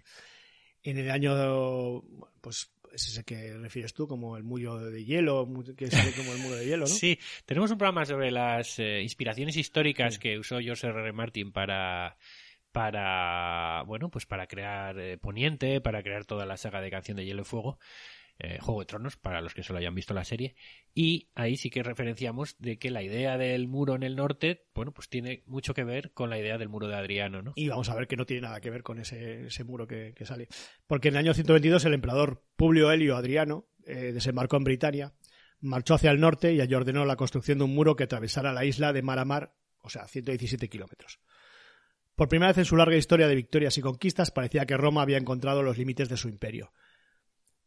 en el año, pues es ese que refieres tú como el muro de hielo, que sale como el muro de hielo, ¿no? <laughs> Sí, tenemos un programa sobre las eh, inspiraciones históricas que usó George R. R. Martin para para bueno pues para crear eh, Poniente, para crear toda la saga de Canción de Hielo y Fuego, eh, Juego de Tronos para los que solo hayan visto la serie y ahí sí que referenciamos de que la idea del muro en el norte bueno pues tiene mucho que ver con la idea del muro de Adriano, ¿no? Y vamos a ver que no tiene nada que ver con ese, ese muro que, que sale. Porque en el año 122 el emperador Publio Helio Adriano eh, desembarcó en Britania, marchó hacia el norte y allí ordenó la construcción de un muro que atravesara la isla de mar a mar, o sea, 117 kilómetros. Por primera vez en su larga historia de victorias y conquistas parecía que Roma había encontrado los límites de su imperio.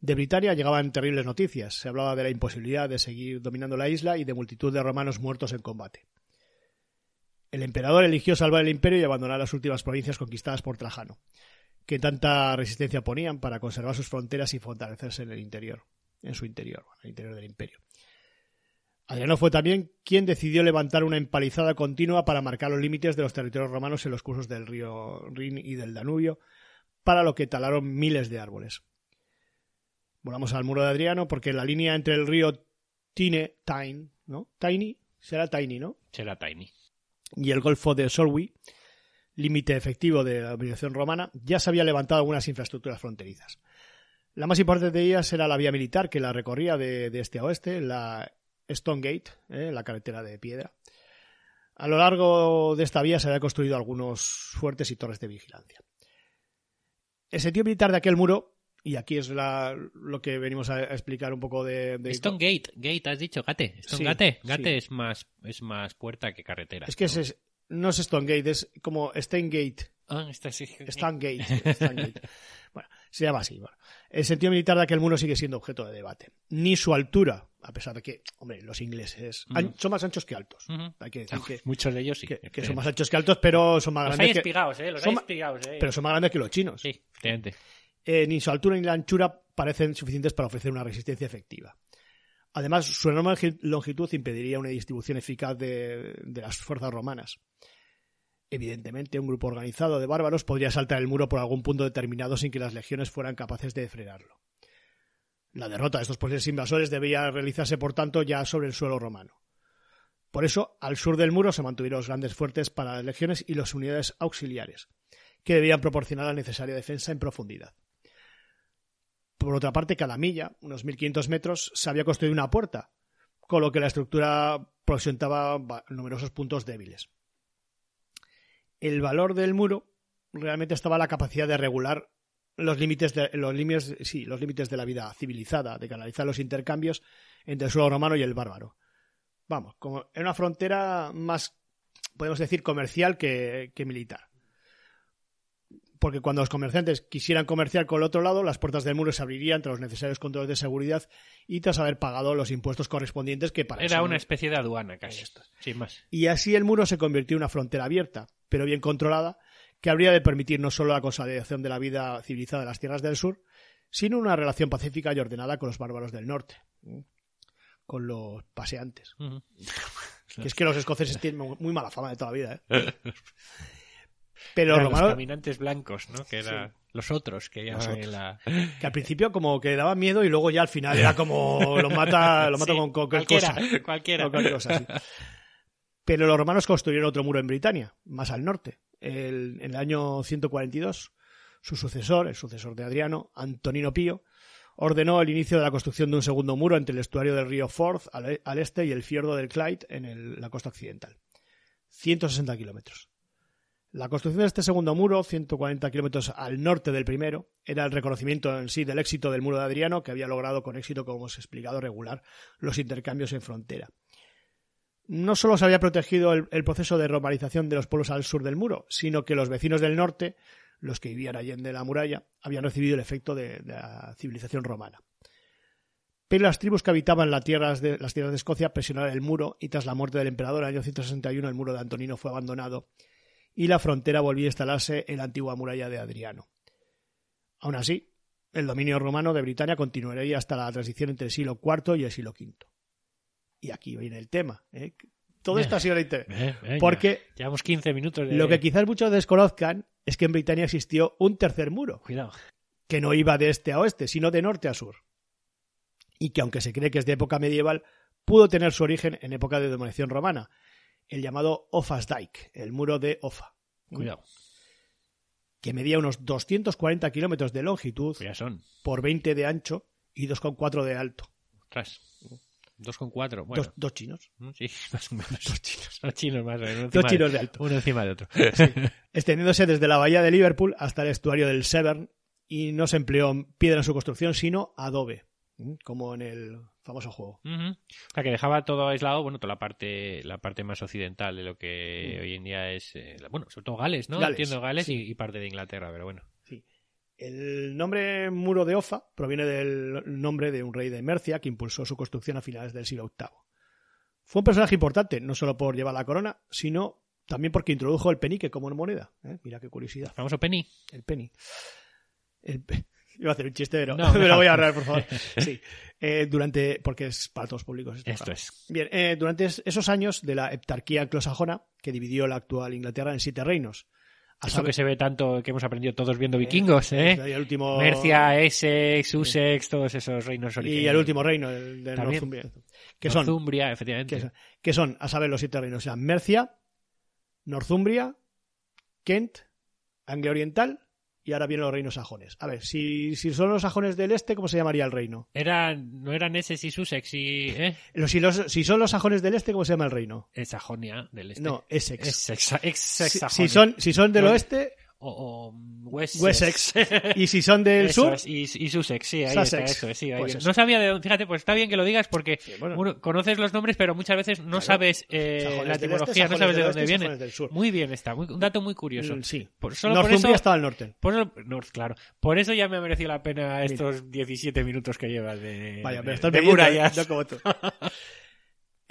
De Britania llegaban terribles noticias. Se hablaba de la imposibilidad de seguir dominando la isla y de multitud de romanos muertos en combate. El emperador eligió salvar el imperio y abandonar las últimas provincias conquistadas por Trajano, que tanta resistencia ponían para conservar sus fronteras y fortalecerse en el interior, en su interior, en el interior del imperio. Adriano fue también quien decidió levantar una empalizada continua para marcar los límites de los territorios romanos en los cursos del río Rin y del Danubio, para lo que talaron miles de árboles. Volvamos al muro de Adriano, porque la línea entre el río Tine, Tyne, ¿no? Tiny, será Tiny, ¿no? Será Tiny. y el Golfo de Solway, límite efectivo de la dominación romana, ya se había levantado algunas infraestructuras fronterizas. La más importante de ellas era la vía militar que la recorría de, de este a oeste, la Stone Gate, ¿eh? la carretera de piedra. A lo largo de esta vía se habían construido algunos fuertes y torres de vigilancia. El sentido militar de aquel muro, y aquí es la- lo que venimos a, a explicar un poco de... de- Stone Gate, Gate, has dicho, Gate. Stone Sí, Gate, Gate sí. es más es más puerta que carretera. Es que ¿no? es- no es Stone Gate, es como Steingate. Ah, esta sí. Stangate. Stangate. Bueno, se llama así. Bueno. El sentido militar de aquel muro sigue siendo objeto de debate. Ni su altura, a pesar de que, hombre, los ingleses son más anchos que altos. Hay que decir que, Muchos de ellos sí. que- que son más anchos que altos, pero son más Los hay grandes que, espigados, ¿eh? Los son hay ¿eh? pero son más grandes que los chinos. Sí, efectivamente. Eh, ni su altura ni la anchura parecen suficientes para ofrecer una resistencia efectiva. Además, su enorme longi- longitud impediría una distribución eficaz de, de las fuerzas romanas. Evidentemente, un grupo organizado de bárbaros podría saltar el muro por algún punto determinado sin que las legiones fueran capaces de frenarlo. La derrota de estos posibles invasores debía realizarse, por tanto, ya sobre el suelo romano. Por eso, al sur del muro se mantuvieron los grandes fuertes para las legiones y las unidades auxiliares, que debían proporcionar la necesaria defensa en profundidad. Por otra parte, cada milla, unos 1500 metros, se había construido una puerta, con lo que la estructura presentaba numerosos puntos débiles. El valor del muro realmente estaba la capacidad de regular los límites de, los límites, sí, los límites de la vida civilizada, de canalizar los intercambios entre el suelo romano y el bárbaro. Vamos, como en una frontera más, podemos decir, comercial que militar. Porque cuando los comerciantes quisieran comerciar con el otro lado, las puertas del muro se abrirían tras los necesarios controles de seguridad y tras haber pagado los impuestos correspondientes que para Era eso- una especie de aduana casi. Esto. Sin más. Y así el muro se convirtió en una frontera abierta, pero bien controlada, que habría de permitir no solo la consolidación de la vida civilizada de las tierras del sur, sino una relación pacífica y ordenada con los bárbaros del norte, con los paseantes. Que es que los escoceses tienen muy mala fama de toda la vida, ¿eh? <laughs> Pero los caminantes blancos, ¿no? Que eran los otros que en la... que al principio como que daba miedo y luego ya al final era como lo mata, lo mata Sí, con cualquier cualquiera, cosa. cualquiera. Con cualquier cosa, sí. Pero los romanos construyeron otro muro en Britania, más al norte. El- en el año 142, su sucesor, el sucesor de Adriano, Antonino Pío, ordenó el inicio de la construcción de un segundo muro entre el estuario del río Forth al, al este y el fiordo del Clyde en el- la costa occidental. 160 kilómetros. La construcción de este segundo muro, 140 kilómetros al norte del primero, era el reconocimiento en sí del éxito del muro de Adriano, que había logrado con éxito, como hemos explicado, regular los intercambios en frontera. No solo se había protegido el, proceso de romanización de los pueblos al sur del muro, sino que los vecinos del norte, los que vivían allende la muralla, habían recibido el efecto de, de la civilización romana. Pero las tribus que habitaban las tierras, de, las tierras de Escocia presionaron el muro y tras la muerte del emperador en el año 161 el muro de Antonino fue abandonado y la frontera volvió a instalarse en la antigua muralla de Adriano. Aún así, el dominio romano de Britania continuaría hasta la transición entre el siglo IV y el siglo V. Y aquí viene el tema. ¿eh? Todo esto ha sido. Eh, venga. Porque Llevamos 15 minutos de... lo que quizás muchos desconozcan es que en Britania existió un tercer muro, Cuidado. que no iba de este a oeste, sino de norte a sur. Y que aunque se cree que es de época medieval, pudo tener su origen en época de dominación romana, el llamado Offa's Dyke, el muro de Offa, Cuidado. que medía unos 240 kilómetros de longitud Pues ya son. por 20 de ancho y 2,4 de alto. Ostras. 2,4. Bueno. Dos, dos chinos. ¿no? Sí, <laughs> más o menos. Dos chinos. Dos chinos más o menos. Dos chinos de alto. Uno encima de otro. extendiéndose desde la bahía de Liverpool hasta el estuario del Severn y no se empleó piedra en su construcción, sino adobe, como en el famoso juego. O sea, que dejaba todo aislado, bueno, toda la parte, la parte más occidental de lo que hoy en día es, eh, bueno, sobre todo Gales, ¿no? Gales, Entiendo Gales sí. y, y parte de Inglaterra, pero bueno. El nombre muro de Offa proviene del nombre de un rey de Mercia que impulsó su construcción a finales del siglo VIII. Fue un personaje importante, no solo por llevar la corona, sino también porque introdujo el penique como moneda. ¿eh? Mira qué curiosidad. Famoso Penny. El penny. El Iba a hacer un chiste, pero No, <laughs> me lo voy a ahorrar, por favor. <laughs> Sí. Eh, durante, porque es para todos públicos. Esto programa. es. Bien, eh, durante es- esos años de la heptarquía anglosajona, que dividió la actual Inglaterra en siete reinos. A Esto saber- que se ve tanto, que hemos aprendido todos viendo vikingos, ¿eh? y el último, Mercia, Essex, Sussex, todos esos reinos y el último reino, el de. Northumbria. Que son, Northumbria, efectivamente. que son, a saber, los siete reinos. O sea, Mercia, Northumbria, Kent, Anglia Oriental y ahora vienen los reinos sajones. A ver, si, si son los sajones del este, ¿cómo se llamaría el reino? Eran, no eran Essex y Sussex y, ¿eh? Los- Si, los, si son los sajones del este, ¿cómo se llama el reino? Es Sajonia del este. No, Essex. Essex, ex Si, Sajonia. si son, si son del No, oeste, O, o Wessex. Wessex. <laughs> y si son del Eso sur, es, y, y Sussex, sí, ahí Sussex. está, eso es, sí, ahí Pues eso. No sabía de dónde, fíjate, pues está bien que lo digas porque bueno. uno- conoces los nombres, pero muchas veces no Claro. sabes eh, la etimología, este, no sabes de dónde del oeste, viene. Muy bien está, muy- un dato muy curioso. Mm, sí. Por- solo por Northumbria eso, está al norte. por eso- North, claro. Por eso ya me ha merecido la pena estos 17 minutos que llevas de, Vaya, de- pero de ¿eh? murallas. Tú. <laughs>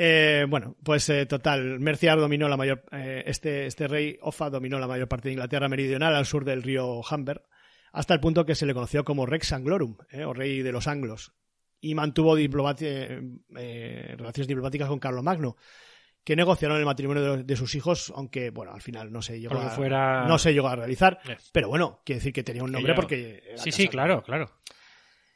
Eh, bueno, pues eh, total, Mercia dominó la mayor, eh, este, este rey Offa dominó la mayor parte de Inglaterra meridional al sur del río Humber, hasta el punto que se le conoció como Rex Anglorum, eh, o rey de los anglos, y mantuvo eh, relaciones diplomáticas con Carlomagno, que negociaron el matrimonio de, de sus hijos, aunque bueno, al final no se llegó, a, fuera- no se llegó a realizar, pero bueno, quiere decir que tenía un nombre porque era Sí, sí, claro, claro.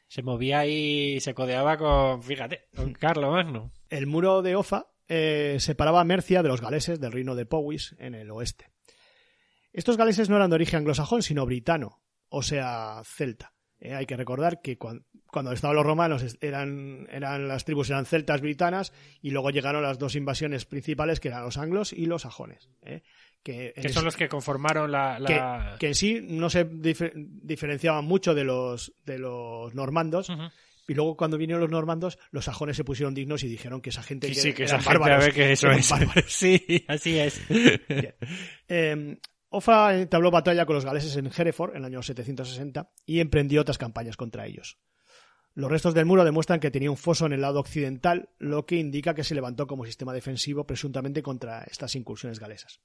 Se movía y se codeaba con, fíjate, con <laughs> Carlo Magno. El muro de Offa eh, separaba a Mercia de los galeses del reino de Powys en el oeste. Estos galeses no eran de origen anglosajón, sino britano, o sea, celta. Eh, hay que recordar que cuan- cuando estaban los romanos eran, eran las tribus eran celtas britanas y luego llegaron las dos invasiones principales que eran los anglos y los sajones. eh, que, es- son los que conformaron la... que, la- que en sí no se dife- diferenciaban mucho de los, de los normandos. Y luego cuando vinieron los normandos, los sajones se pusieron dignos y dijeron que esa gente Sí, sí, que eran esa gente, a bárbaros, ver que eso es. bárbaros. <laughs> Sí, así es. Eh, Offa entabló batalla con los galeses en Hereford en el año 760 y emprendió otras campañas contra ellos. Los restos del muro demuestran que tenía un foso en el lado occidental, lo que indica que se levantó como sistema defensivo presuntamente contra estas incursiones galesas.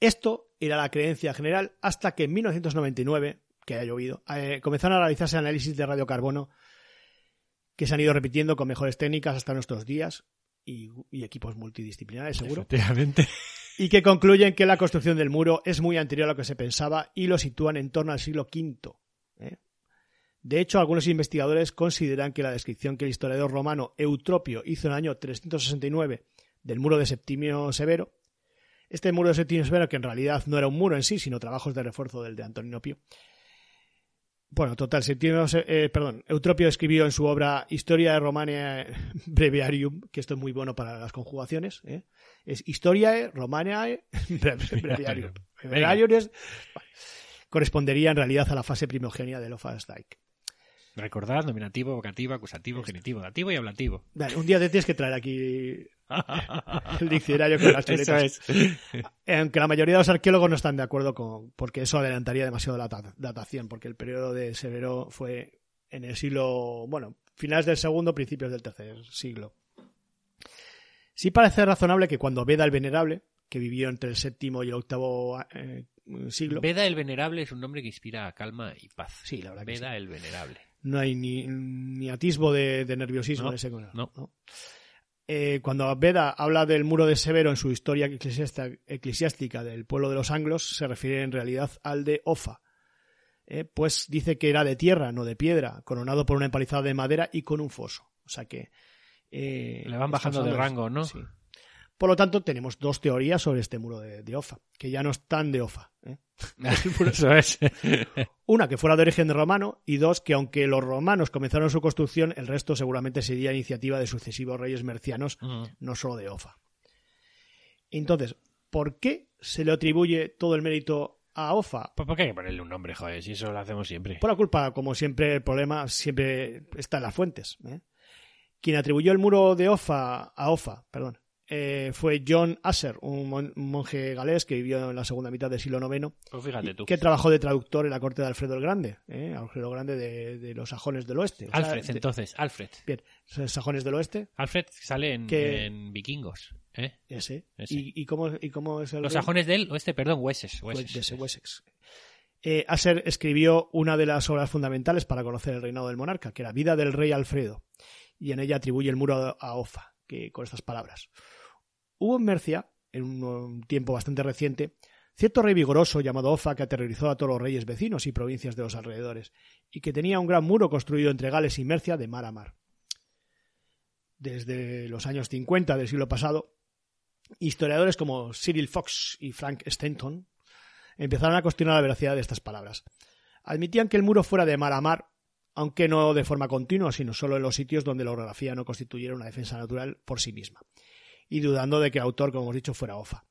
Esto era la creencia general hasta que en 1999, que ha llovido, eh, comenzaron a realizarse análisis de radiocarbono que se han ido repitiendo con mejores técnicas hasta nuestros días y, y equipos multidisciplinares, seguro Efectivamente. y que concluyen que la construcción del muro es muy anterior a lo que se pensaba y lo sitúan en torno al siglo V. ¿eh? De hecho, algunos investigadores consideran que la descripción que el historiador romano Eutropio hizo en el año 369 del muro de Septimio Severo, este muro de Septimio Severo, que en realidad no era un muro en sí, sino trabajos de refuerzo del de Antonino Pío. Bueno, total, Septimio, Se- eh, perdón, Eutropio escribió en su obra Historia de Romania Breviarium, que esto es muy bueno para las conjugaciones, ¿eh? es Historiae Romanae Bre- <laughs> Breviarium. Breviarium es- correspondería en realidad a la fase primogenia del Offensteig. Recordad, nominativo, vocativo, acusativo, genitivo, dativo y ablativo. Vale, un día te tienes que traer aquí <laughs> el diccionario con las Eso chuletas. es. Aunque la mayoría de los arqueólogos no están de acuerdo con, porque eso adelantaría demasiado la data- datación, porque el periodo de Severo fue en el siglo, bueno, finales del segundo, principios del tercer siglo. Sí parece razonable que cuando Beda el Venerable, que vivió entre el séptimo y el octavo eh, siglo, Veda el Venerable es un nombre que inspira calma y paz. Sí, la verdad que Veda el Venerable. no hay ni, ni atisbo de, de nerviosismo No, en ese no. Eh, cuando Beda habla del muro de Severo en su historia eclesiástica, del pueblo de los anglos, se refiere en realidad al de Ofa. Eh, pues dice que era de tierra, no de piedra, coronado por una empalizada de madera y con un foso. O sea que. eh, Le van bajando de rango, ¿no? Sí. Por lo tanto, tenemos dos teorías sobre este muro de, de Ofa, que ya no están de Ofa. ¿eh? <laughs> Eso es. <laughs> Una, que fuera de origen romano, y dos, que aunque los romanos comenzaron su construcción, el resto seguramente sería iniciativa de sucesivos reyes mercianos, no solo de Ofa. Entonces, ¿por qué se le atribuye todo el mérito a Ofa? Pues ¿por qué hay que ponerle un nombre, joder? Si eso lo hacemos siempre. Por la culpa, como siempre, el problema siempre está en las fuentes. ¿eh? Quien atribuyó el muro de Ofa a Ofa, perdón, eh, fue John Asser, un, mon- un monje galés que vivió en la segunda mitad del siglo IX Pues fíjate tú. que trabajó de traductor en la corte de Alfredo el Grande, ¿eh? Alfredo el Grande de, de los sajones del oeste. O sea, Alfred, entonces, Alfred. bien, los sajones del oeste, Alfred sale en, Que- en Vikingos. ¿eh? ese. Ese. ¿Y, y cómo, ¿Y cómo es el Los sajones del oeste, perdón, Wessex. Pues Wessex. ese Wessex. Eh, Asser escribió una de las obras fundamentales para conocer el reinado del monarca, que era Vida del rey Alfredo, y en ella atribuye el muro a- a Ofa, que con estas palabras. Hubo en Mercia, en un, tiempo bastante reciente, cierto rey vigoroso llamado Ofa que aterrorizó a todos los reyes vecinos y provincias de los alrededores, y que tenía un gran muro construido entre Gales y Mercia de mar a mar. Desde los años 50 del siglo pasado, historiadores como Cyril Fox y Frank Stanton empezaron a cuestionar la veracidad de estas palabras. Admitían que el muro fuera de mar a mar, aunque no de forma continua, sino solo en los sitios donde la orografía no constituyera una defensa natural por sí misma, y dudando de que el autor, como hemos dicho, fuera Ofa.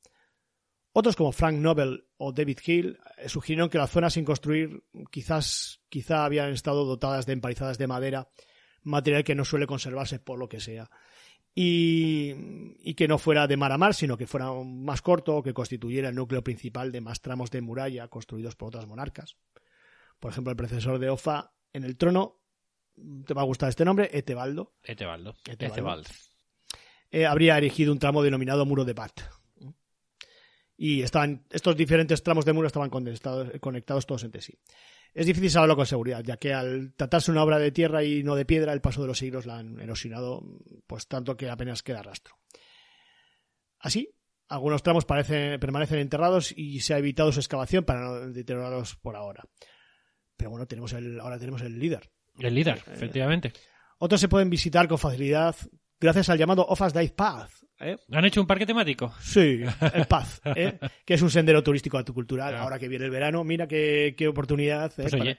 Otros como Frank Nobel o David Hill eh, sugirieron que las zonas sin construir quizás quizá habían estado dotadas de empalizadas de madera, material que no suele conservarse por lo que sea, y, y que no fuera de mar a mar, sino que fuera más corto o que constituyera el núcleo principal de más tramos de muralla construidos por otras monarcas. Por ejemplo, el predecesor de Ofa en el trono, te va a gustar este nombre, Etebaldo, Etebaldo. Etebaldo. Etebald. Eh, habría erigido un tramo denominado Muro de Bat. Y estaban, estos diferentes tramos de muro estaban conectados, conectados todos entre sí. Es difícil saberlo con seguridad, ya que al tratarse una obra de tierra y no de piedra, el paso de los siglos la han erosionado pues tanto que apenas queda rastro. Así, algunos tramos parecen, permanecen enterrados y se ha evitado su excavación para no deteriorarlos por ahora. Pero bueno, tenemos el, ahora tenemos el líder. El líder, Eh, efectivamente. Otros se pueden visitar con facilidad gracias al llamado Offa's Dive Path. ¿eh? ¿Han hecho un parque temático? Sí, el Path, <laughs> ¿eh? que es un sendero turístico. Claro. Ahora que viene el verano, mira qué, qué oportunidad. ¿eh? Pues para-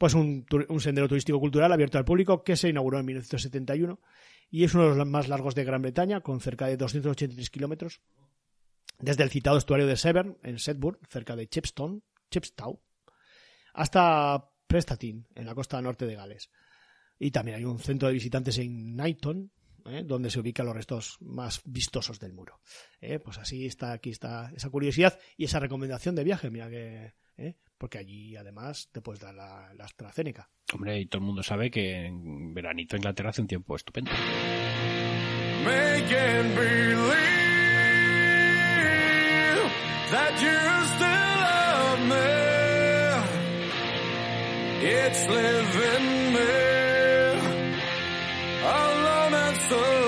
pues un, sendero turístico cultural abierto al público que se inauguró en 1971 y es uno de los más largos de Gran Bretaña, con cerca de 283 kilómetros, desde el citado estuario de Severn, en Sedburn, cerca de Chepstow, Chepstow hasta Prestatyn, en la costa norte de Gales. Y también hay un centro de visitantes en Knighton, ¿eh? donde se ubican los restos más vistosos del muro. ¿eh? Pues así está, aquí está esa curiosidad y esa recomendación de viaje, mira que, ¿eh? porque allí además te puedes dar la, la AstraZeneca. Hombre, y todo el mundo sabe que en veranito Inglaterra hace un tiempo estupendo. making believe that you still love me. It's living me first.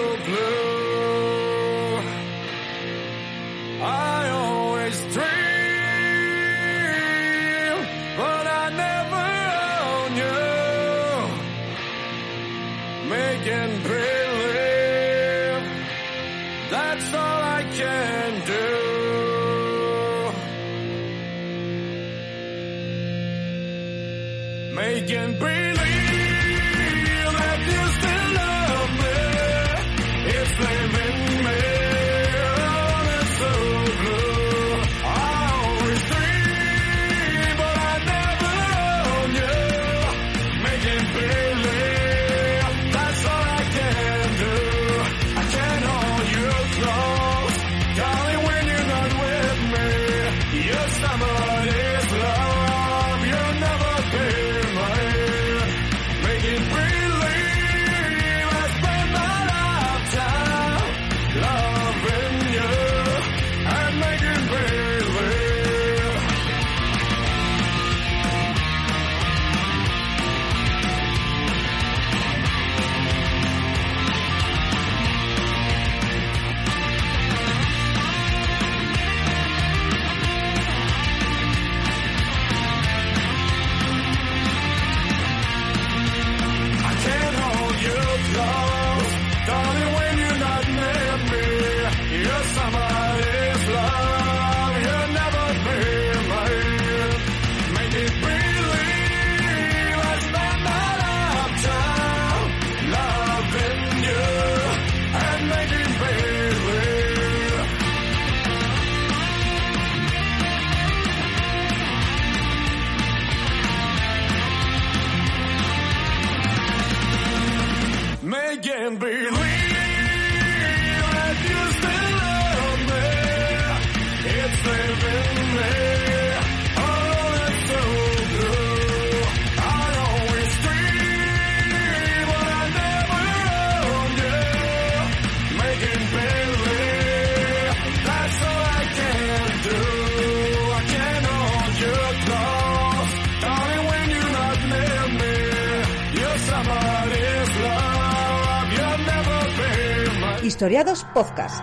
Historiados Podcast.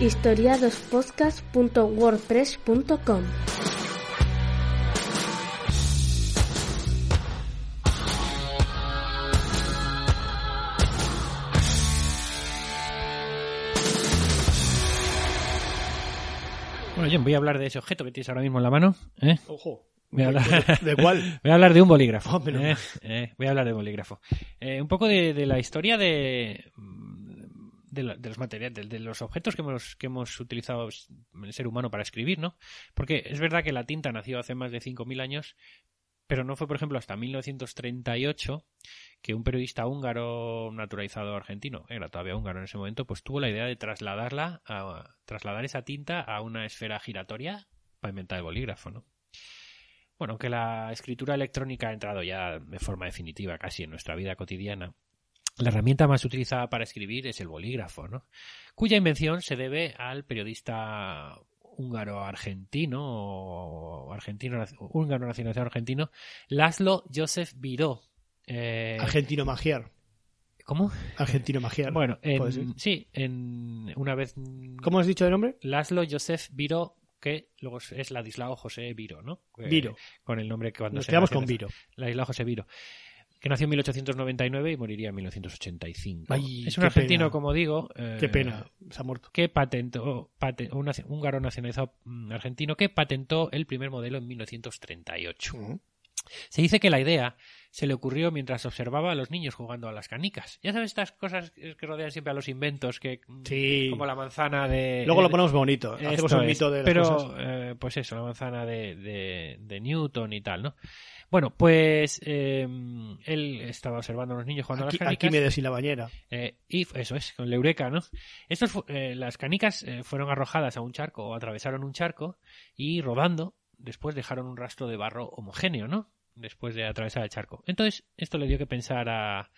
historiadospodcast.wordpress.com Bueno, John, voy a hablar de ese objeto que tienes ahora mismo en la mano. ¿eh? Ojo. Voy a hablar- ¿De cuál? <laughs> Voy a hablar de un bolígrafo. Oh, eh, eh, voy a hablar de un bolígrafo. Eh, un poco de, de la historia de, de, la- de los materiales, de, de los objetos que hemos, que hemos utilizado el ser humano para escribir, ¿no? Porque es verdad que la tinta nació hace más de 5.000 años, pero no fue, por ejemplo, hasta 1938 que un periodista húngaro naturalizado argentino, era todavía húngaro en ese momento, pues tuvo la idea de trasladarla, a, trasladar esa tinta a una esfera giratoria para inventar el bolígrafo, ¿no? Bueno, aunque la escritura electrónica ha entrado ya de forma definitiva casi en nuestra vida cotidiana, la herramienta más utilizada para escribir es el bolígrafo, ¿no? Cuya invención se debe al periodista húngaro-argentino o argentino húngaro nacionalizado argentino Laszlo Joseph Viró. Eh, Argentino Magiar. ¿Cómo? Argentino Magiar. Bueno, en- sí, en una vez ¿Cómo has dicho de nombre? Laszlo Joseph Viró, que luego es Ladislao José Viro, ¿no? Viro. Con el nombre que cuando Nos se quedamos nace- con Viro. Ladislao José Viro. Que nació en 1899 y moriría en 1985. Ay, es un argentino, pena. como digo. eh, Qué pena. Se ha muerto. Que patentó, pate- un húngaro nacionalizado mm, argentino que patentó el primer modelo en 1938. Ujú. Se dice que la idea se le ocurrió mientras observaba a los niños jugando a las canicas. Ya sabes estas cosas que rodean siempre a los inventos, que Sí. como la manzana de... Luego lo eh, ponemos bonito. Hacemos un mito de las Pero, cosas. eh, pues eso, la manzana de, de- de Newton y tal, ¿no? Bueno, pues eh, él estaba observando a los niños jugando Aquí, a las canicas. Arquímedes y la bañera. eh, y eso es, con la eureka, ¿no? Estos, eh, las canicas eh, fueron arrojadas a un charco o atravesaron un charco y rodando, después dejaron un rastro de barro homogéneo, ¿no? Después de atravesar el charco. Entonces, esto le dio que pensar a,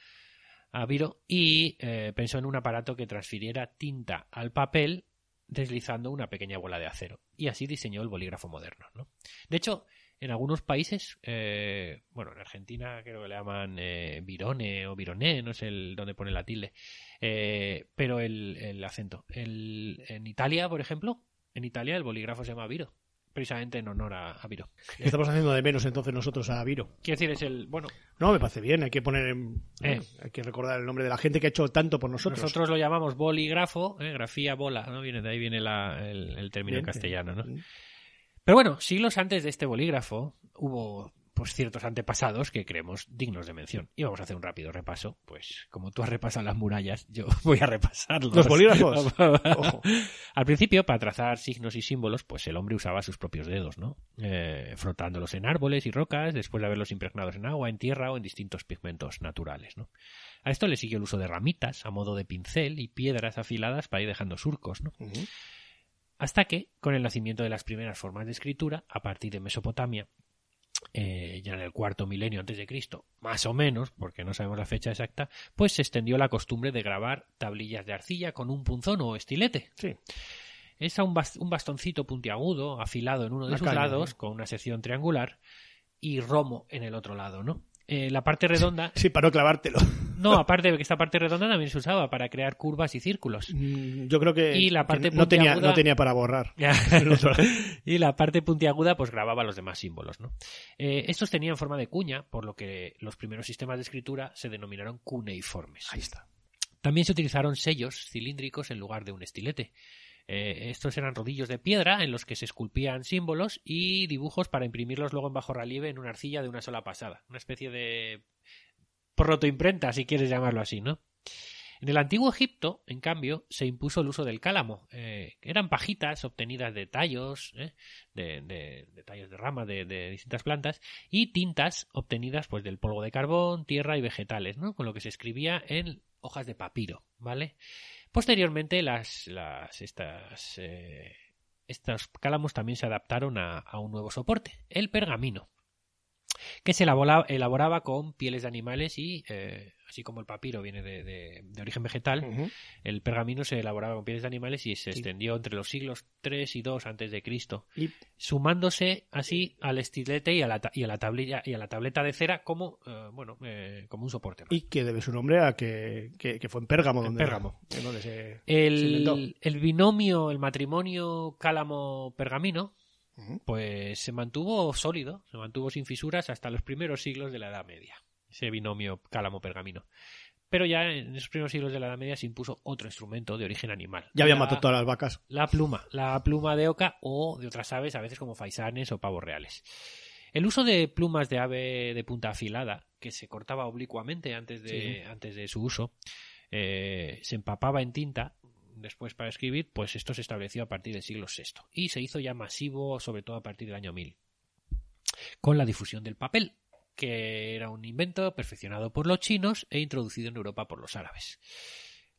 Viro y eh, pensó en un aparato que transfiriera tinta al papel deslizando una pequeña bola de acero. Y así diseñó el bolígrafo moderno, ¿no? De hecho, en algunos países, eh, bueno, en Argentina creo que le llaman eh, virone o vironé, no sé dónde pone la tilde, eh, pero el, el acento. El- en Italia, por ejemplo, en Italia el bolígrafo se llama Viro, precisamente en honor a, a Viro. Estamos haciendo de menos entonces nosotros a Viro. Quiero decir, es el, bueno, No, me parece bien. Hay que poner, en- Eh. hay que recordar el nombre de la gente que ha hecho tanto por nosotros. nosotros lo llamamos bolígrafo, eh, grafía, bola, ¿no? Viene, de ahí viene la- el, el término en castellano, ¿no? Pero bueno, siglos antes de este bolígrafo hubo pues ciertos antepasados que creemos dignos de mención. Y vamos a hacer un rápido repaso. Pues como tú has repasado las murallas, yo <laughs> voy a repasarlos. ¿Los bolígrafos? <laughs> Ojo. Al principio, para trazar signos y símbolos, pues el hombre usaba sus propios dedos, ¿no? Eh, frotándolos en árboles y rocas, después de haberlos impregnados en agua, en tierra o en distintos pigmentos naturales, ¿no? A esto le siguió el uso de ramitas a modo de pincel y piedras afiladas para ir dejando surcos, ¿no? Hasta que, con el nacimiento de las primeras formas de escritura, a partir de Mesopotamia, eh, ya en el cuarto milenio antes de Cristo, más o menos, porque no sabemos la fecha exacta, pues se extendió la costumbre de grabar tablillas de arcilla con un punzón o estilete. Sí. Es un, un bastoncito puntiagudo, afilado en uno de sus caña, lados, ¿no? con una sección triangular, y romo en el otro lado, ¿no? Eh, la parte redonda, <laughs> Sí, para no clavártelo. no, <laughs> aparte de que esta parte redonda también se usaba para crear curvas y círculos. Mm, Yo creo que, Y la que parte no, tenía, no tenía para borrar. <laughs> Y la parte puntiaguda pues grababa los demás símbolos. ¿no? Eh, estos tenían forma de cuña, por lo que los primeros sistemas de escritura se denominaron cuneiformes. Ahí está. También se utilizaron sellos cilíndricos en lugar de un estilete. Eh, estos eran rodillos de piedra en los que se esculpían símbolos y dibujos para imprimirlos luego en bajo relieve en una arcilla de una sola pasada. Una especie de protoimprenta, si quieres llamarlo así, ¿no? En el antiguo Egipto, en cambio, se impuso el uso del cálamo. Eh, eran pajitas obtenidas de tallos, ¿eh? de, de- de tallos de ramas de, de distintas plantas, y tintas obtenidas pues del polvo de carbón, tierra y vegetales, ¿no? Con lo que se escribía en hojas de papiro, ¿vale? Posteriormente, las, estas, eh, estos cálamos también se adaptaron a, un nuevo soporte, el pergamino, que se elaboraba, elaboraba con pieles de animales y, eh, así como el papiro viene de, de- de origen vegetal, el pergamino se elaboraba con pieles de animales y se extendió entre los siglos 3 y 2 antes de Cristo, Y sumándose así al estilete y a la, y a la tablilla y a la tableta de cera como eh, bueno eh, como un soporte. Y que debe su nombre a que, que, que fue en Pérgamo. En Donde, Pérgamo. donde se, el, el binomio, el matrimonio cálamo-pergamino, pues se mantuvo sólido, se mantuvo sin fisuras hasta los primeros siglos de la Edad Media. Ese binomio cálamo-pergamino. Pero ya en esos primeros siglos de la Edad Media se impuso otro instrumento de origen animal. Ya había La- matado todas las vacas. La pluma, la pluma de oca o de otras aves, a veces como faisanes o pavos reales. El uso de plumas de ave de punta afilada, que se cortaba oblicuamente antes de, Sí. antes de su uso, eh, se empapaba en tinta después para escribir, pues esto se estableció a partir del siglo VI y se hizo ya masivo, sobre todo a partir del año 1000, con la difusión del papel, que era un invento perfeccionado por los chinos e introducido en Europa por los árabes.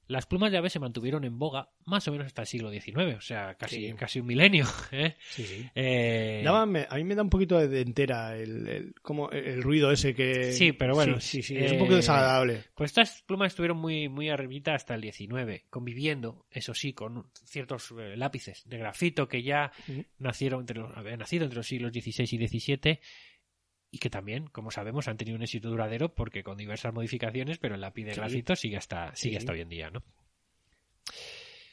Las plumas de ave se mantuvieron en boga más o menos hasta el siglo XIX, o sea, casi, Sí. casi un milenio. <laughs> ¿eh? Sí, sí. Eh, Daba- a mí me da un poquito de, entera el, el, como el ruido ese que... Sí, pero bueno, Sí, sí, es un eh, poco desagradable. Pues estas plumas estuvieron muy, muy arribita hasta el 19, conviviendo, eso sí, con ciertos eh, lápices de grafito que ya nacieron entre los, habían nacido entre los siglos XVI y XVII y que también, como sabemos, han tenido un éxito duradero porque con diversas modificaciones, pero el lápiz de Sí. grafito sigue hasta, sigue Sí. hasta hoy en día, ¿no?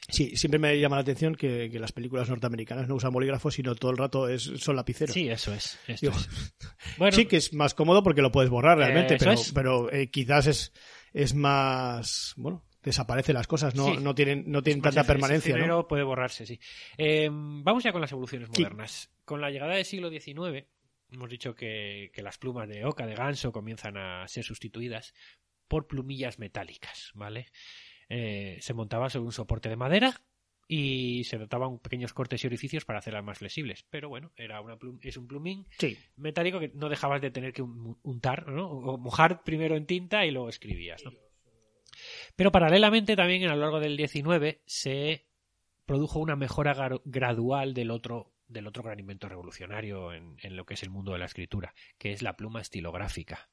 Sí, siempre me llama la atención que, que las películas norteamericanas no usan bolígrafos, sino todo el rato es, son lapiceros. Sí, eso es. esto Digo, es. <laughs> Bueno, sí, que es más cómodo porque lo puedes borrar realmente, Eh, pero, es. pero eh, quizás es, es más... Bueno, desaparecen las cosas, no, Sí. no tienen, no tienen tanta permanencia. ¿no? efímero, puede borrarse, sí. Eh, vamos ya con las evoluciones Sí. modernas. Con la llegada del siglo XIX, hemos dicho que, que las plumas de oca, de ganso, comienzan a ser sustituidas por plumillas metálicas, ¿vale? Eh, se montaba sobre un soporte de madera y se dotaban pequeños cortes y orificios para hacerlas más flexibles. Pero bueno, era una plum- es un plumín Sí. metálico que no dejabas de tener que un- untar, ¿no? O mojar primero en tinta y luego escribías, ¿no? Pero paralelamente también a lo largo del 19 se produjo una mejora gradual del otro del otro gran invento revolucionario en, en lo que es el mundo de la escritura, que es la pluma estilográfica,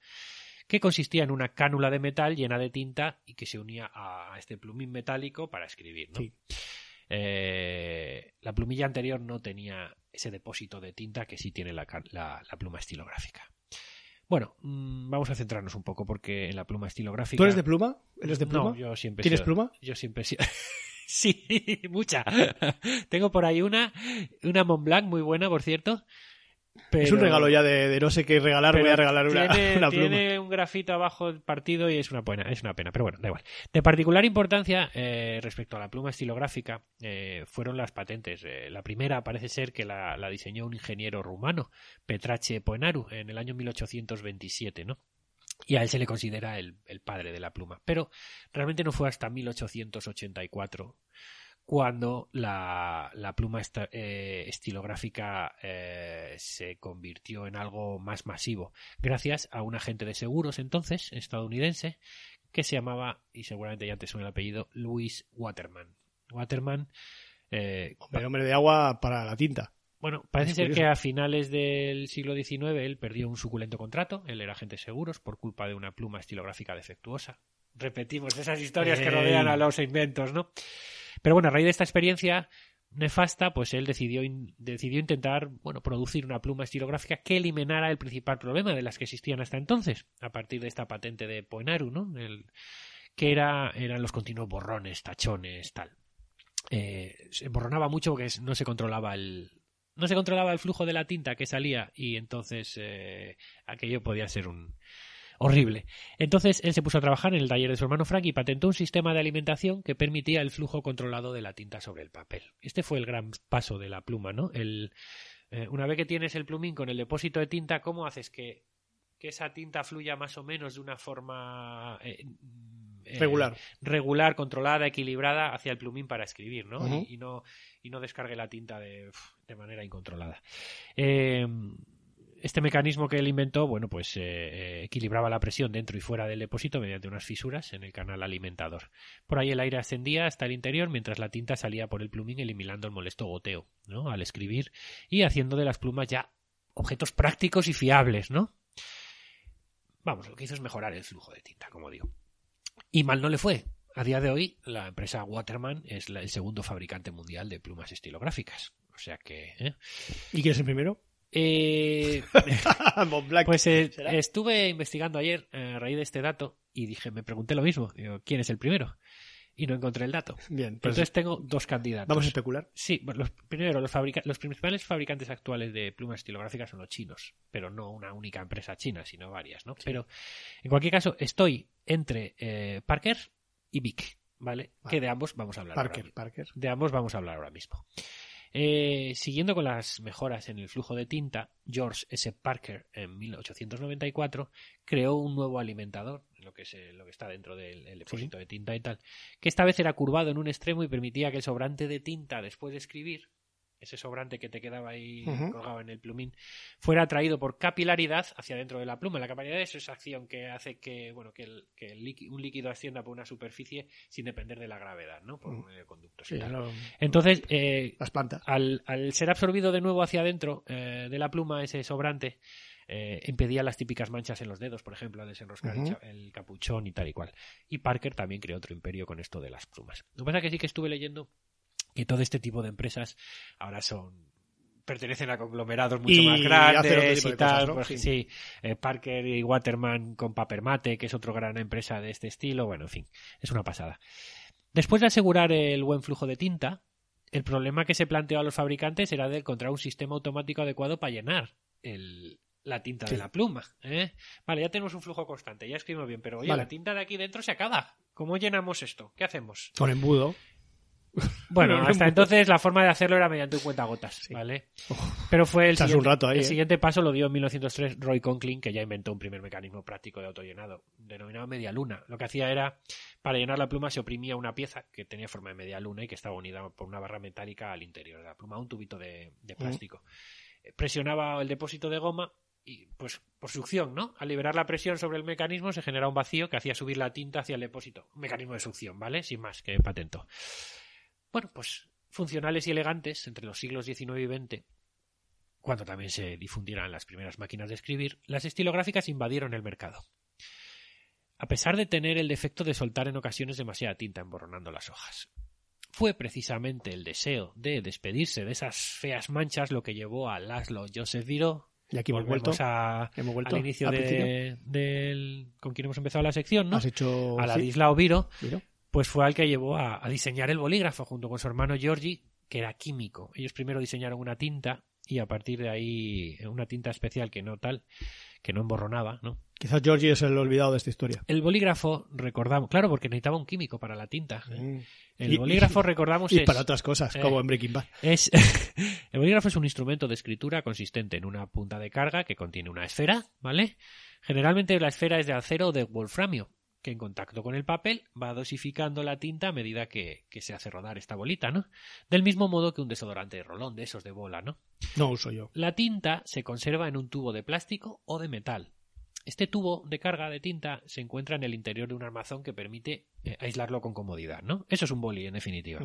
que consistía en una cánula de metal llena de tinta y que se unía a este plumín metálico para escribir. ¿no? Sí. Eh, la plumilla anterior no tenía ese depósito de tinta que sí tiene la, ca- la- la pluma estilográfica. Bueno, mm, vamos a centrarnos un poco porque en la pluma estilográfica. ¿Tú eres de pluma? ¿Eres de pluma? No, yo siempre ¿Tienes sido- pluma? Yo siempre <laughs> Sí, <laughs> mucha. Tengo por ahí una, una Montblanc muy buena, por cierto. Es un regalo ya de, de no sé qué regalar, voy a regalar una, tiene, <laughs> una pluma. tiene un grafito abajo del partido y es una pena, es una pena, pero bueno, da igual. De particular importancia eh, respecto a la pluma estilográfica eh, fueron las patentes. Eh, la primera parece ser que la, la diseñó un ingeniero rumano, Petrache Poenaru, en el año 1827, ¿no? Y a él se le considera el, el padre de la pluma. Pero realmente no fue hasta 1884 cuando la, pluma eh, estilográfica eh, se convirtió en algo más masivo, gracias a un agente de seguros entonces, estadounidense, que se llamaba, y seguramente ya te suena el apellido, Louis Waterman. Waterman, eh, Hombre, hombre de agua para la tinta. Bueno, parece ser que a finales del siglo XIX él perdió un suculento contrato, él era agente de seguros, por culpa de una pluma estilográfica defectuosa. Repetimos esas historias que rodean a los inventos, ¿no? Pero bueno, a raíz de esta experiencia nefasta, pues él decidió, in- decidió intentar, bueno, producir una pluma estilográfica que eliminara el principal problema de las que existían hasta entonces, a partir de esta patente de Poenaru, ¿no? El- que era, eran los continuos borrones, tachones, tal. Eh, se emborronaba mucho porque no se controlaba el, no se controlaba el flujo de la tinta que salía y entonces eh, aquello podía ser un horrible. Entonces él se puso a trabajar en el taller de su hermano Frank y patentó un sistema de alimentación que permitía el flujo controlado de la tinta sobre el papel. Este fue el gran paso de la pluma, ¿no? El, eh, una vez que tienes el plumín con el depósito de tinta, ¿cómo haces que, que esa tinta fluya más o menos de una forma eh, eh, Regular. regular, controlada, equilibrada hacia el plumín para escribir, ¿no? Y no y no descargue la tinta de, de manera incontrolada. Eh, este mecanismo que él inventó, bueno, pues eh, eh, equilibraba la presión dentro y fuera del depósito mediante unas fisuras en el canal alimentador. Por ahí el aire ascendía hasta el interior mientras la tinta salía por el plumín eliminando el molesto goteo, ¿no? Al escribir y haciendo de las plumas ya objetos prácticos y fiables, ¿no? Vamos, lo que hizo es mejorar el flujo de tinta, como digo. Y mal no le fue. A día de hoy, la empresa Waterman es la- el segundo fabricante mundial de plumas estilográficas. O sea que... ¿eh? ¿Y quién es el primero? Eh, <laughs> pues eh, estuve investigando ayer eh, a raíz de este dato y dije, me pregunté lo mismo. Digo, ¿quién es el primero? Y no encontré el dato. Bien, pues Entonces tengo dos candidatos. vamos a especular. Sí, bueno, los, primero, los, los principales fabricantes actuales de plumas estilográficas son los chinos, pero no una única empresa china, sino varias, ¿no? Pero, en cualquier caso, estoy entre eh, Parker y Bic, ¿vale? Vale. Que de ambos vamos a hablar ahora Parker, mismo. Parker. De ambos vamos a hablar ahora mismo. Eh, siguiendo con las mejoras en el flujo de tinta, George S. Parker en 1894 creó un nuevo alimentador, lo que, es, lo que está dentro del el depósito de tinta y tal, que esta vez era curvado en un extremo y permitía que el sobrante de tinta después de escribir, ese sobrante que te quedaba ahí Ujú. colgado en el plumín, fuera atraído por capilaridad hacia dentro de la pluma. La capilaridad es esa acción que hace que, bueno, que, el- que el un líquido ascienda por una superficie sin depender de la gravedad, ¿no? Por Ujú. medio de conductos y Sí, tal. no, Entonces, eh, las plantas. al, al ser absorbido de nuevo hacia adentro eh, de la pluma, ese sobrante, eh, impedía las típicas manchas en los dedos, por ejemplo, al desenroscar el, capuchón y tal y cual. Y Parker también creó otro imperio con esto de las plumas. Lo que pasa es que sí que estuve leyendo que todo este tipo de empresas ahora son pertenecen a conglomerados mucho Y más grandes y tal. cosas, ¿no? pues Sí. sí, eh, Parker y Waterman con Papermate, que es otra gran empresa de este estilo. Bueno, en fin, es una pasada. Después de asegurar el buen flujo de tinta, el problema que se planteó a los fabricantes era de encontrar un sistema automático adecuado para llenar el- la tinta Sí. de la pluma. ¿eh? Vale, ya tenemos un flujo constante, ya escribimos bien, pero oye, Vale. la tinta de aquí dentro se acaba. ¿Cómo llenamos esto? ¿Qué hacemos? Con embudo. Bueno, <laughs> No, no, hasta entonces la forma de hacerlo era mediante un cuentagotas, ¿vale? Pero fue el siguiente, un rato ahí, el ¿eh? siguiente paso lo dio en 1903 Roy Conklin, que ya inventó un primer mecanismo práctico de autollenado, denominado media luna. Lo que hacía era, para llenar la pluma se oprimía una pieza que tenía forma de media luna y que estaba unida por una barra metálica al interior de la pluma, un tubito de, de plástico. Eh, Presionaba el depósito de goma y, pues, por succión, ¿no? Al liberar la presión sobre el mecanismo se genera un vacío que hacía subir la tinta hacia el depósito. Un mecanismo de succión, ¿vale? Sin más que patento. Bueno, pues funcionales y elegantes entre los siglos XIX y XX, cuando también se difundieran las primeras máquinas de escribir, las estilográficas invadieron el mercado. A pesar de tener el defecto de soltar en ocasiones demasiada tinta emborronando las hojas. Fue precisamente el deseo de despedirse de esas feas manchas lo que llevó a Laszlo Joseph Viro Y aquí hemos vuelto. a- Hemos vuelto al inicio de, del con quien hemos empezado la sección, ¿no? Has hecho. A sí, Ladislao Viro. Pues fue al que llevó a, a diseñar el bolígrafo junto con su hermano Giorgi, que era químico. Ellos primero diseñaron una tinta y a partir de ahí una tinta especial que no tal, que no emborronaba, ¿no? Quizás Georgie es el olvidado de esta historia. El bolígrafo, recordamos, claro, porque necesitaba un químico para la tinta. ¿eh? Mm. El Y- bolígrafo, recordamos, Y es, para otras cosas, eh, como en Breaking Bad. es- <laughs> el bolígrafo es un instrumento de escritura consistente en una punta de carga que contiene una esfera, ¿vale? Generalmente la esfera es de acero o de wolframio, que en contacto con el papel va dosificando la tinta a medida que, que se hace rodar esta bolita, ¿no? Del mismo modo que un desodorante de rolón, de esos de bola, ¿no? No uso yo. La tinta se conserva en un tubo de plástico o de metal. Este tubo de carga de tinta se encuentra en el interior de un armazón que permite eh, aislarlo con comodidad, ¿no? Eso es un boli, en definitiva.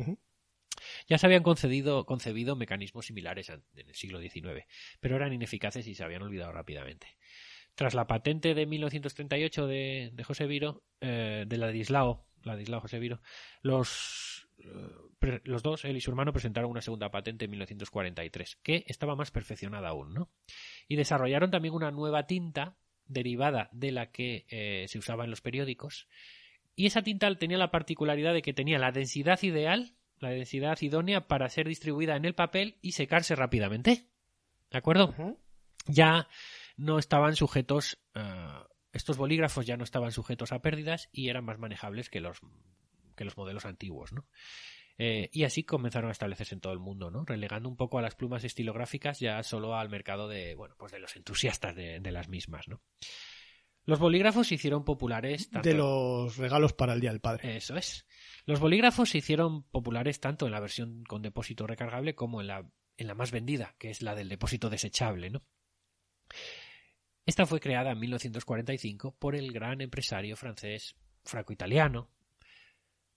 Ya se habían concedido, concebido mecanismos similares en el siglo XIX, pero eran ineficaces y se habían olvidado rápidamente. Tras la patente de 1938 de, de José Viro, eh, de Ladislao, Ladislao José Viro, los, eh, los dos, él y su hermano, presentaron una segunda patente en 1943, que estaba más perfeccionada aún, ¿no? Y desarrollaron también una nueva tinta derivada de la que eh, se usaba en los periódicos. Y esa tinta tenía la particularidad de que tenía la densidad ideal, la densidad idónea para ser distribuida en el papel y secarse rápidamente. ¿De acuerdo? Ya no estaban sujetos, eh, estos bolígrafos ya no estaban sujetos a pérdidas y eran más manejables que los, que los modelos antiguos, ¿no? Eh, y así comenzaron a establecerse en todo el mundo, ¿no? Relegando un poco a las plumas estilográficas ya solo al mercado de, bueno, pues de los entusiastas de, de las mismas, ¿no? Los bolígrafos se hicieron populares tanto De los regalos para el Día del Padre. eso es. Los bolígrafos se hicieron populares tanto en la versión con depósito recargable como en la, en la más vendida, que es la del depósito desechable, ¿no? Esta fue creada en 1945 por el gran empresario francés franco-italiano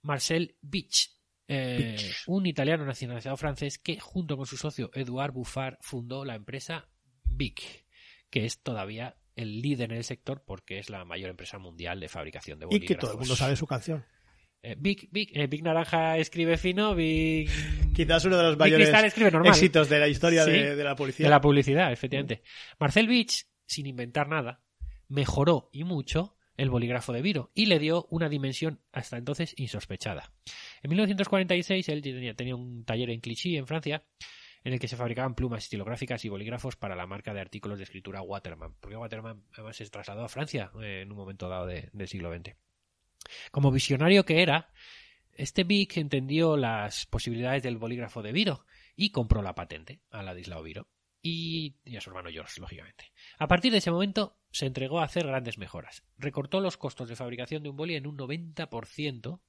Marcel Bich, eh, un italiano nacionalizado francés que junto con su socio Edouard Buffard fundó la empresa Bic, que es todavía el líder en el sector porque es la mayor empresa mundial de fabricación de Y bolígrafos. que todo el mundo sabe su canción. Eh, Big, Big, eh, Big Naranja escribe fino, Big... <laughs> Quizás uno de los Big mayores Cristal escribe normal. éxitos de la historia Sí. de, de la policía. De la publicidad, efectivamente. Marcel Beach, sin inventar nada, mejoró y mucho el bolígrafo de Viro y le dio una dimensión hasta entonces insospechada. En 1946 él tenía, un taller en Clichy, en Francia, en el que se fabricaban plumas estilográficas y bolígrafos para la marca de artículos de escritura Waterman, porque Waterman además se trasladó a Francia eh, en un momento dado de- del siglo XX. Como visionario que era, este Vic entendió las posibilidades del bolígrafo de Viro y compró la patente a Ladislao Viro y, a su hermano George, lógicamente. A partir de ese momento se entregó a hacer grandes mejoras. Recortó los costos de fabricación de un boli en un 90%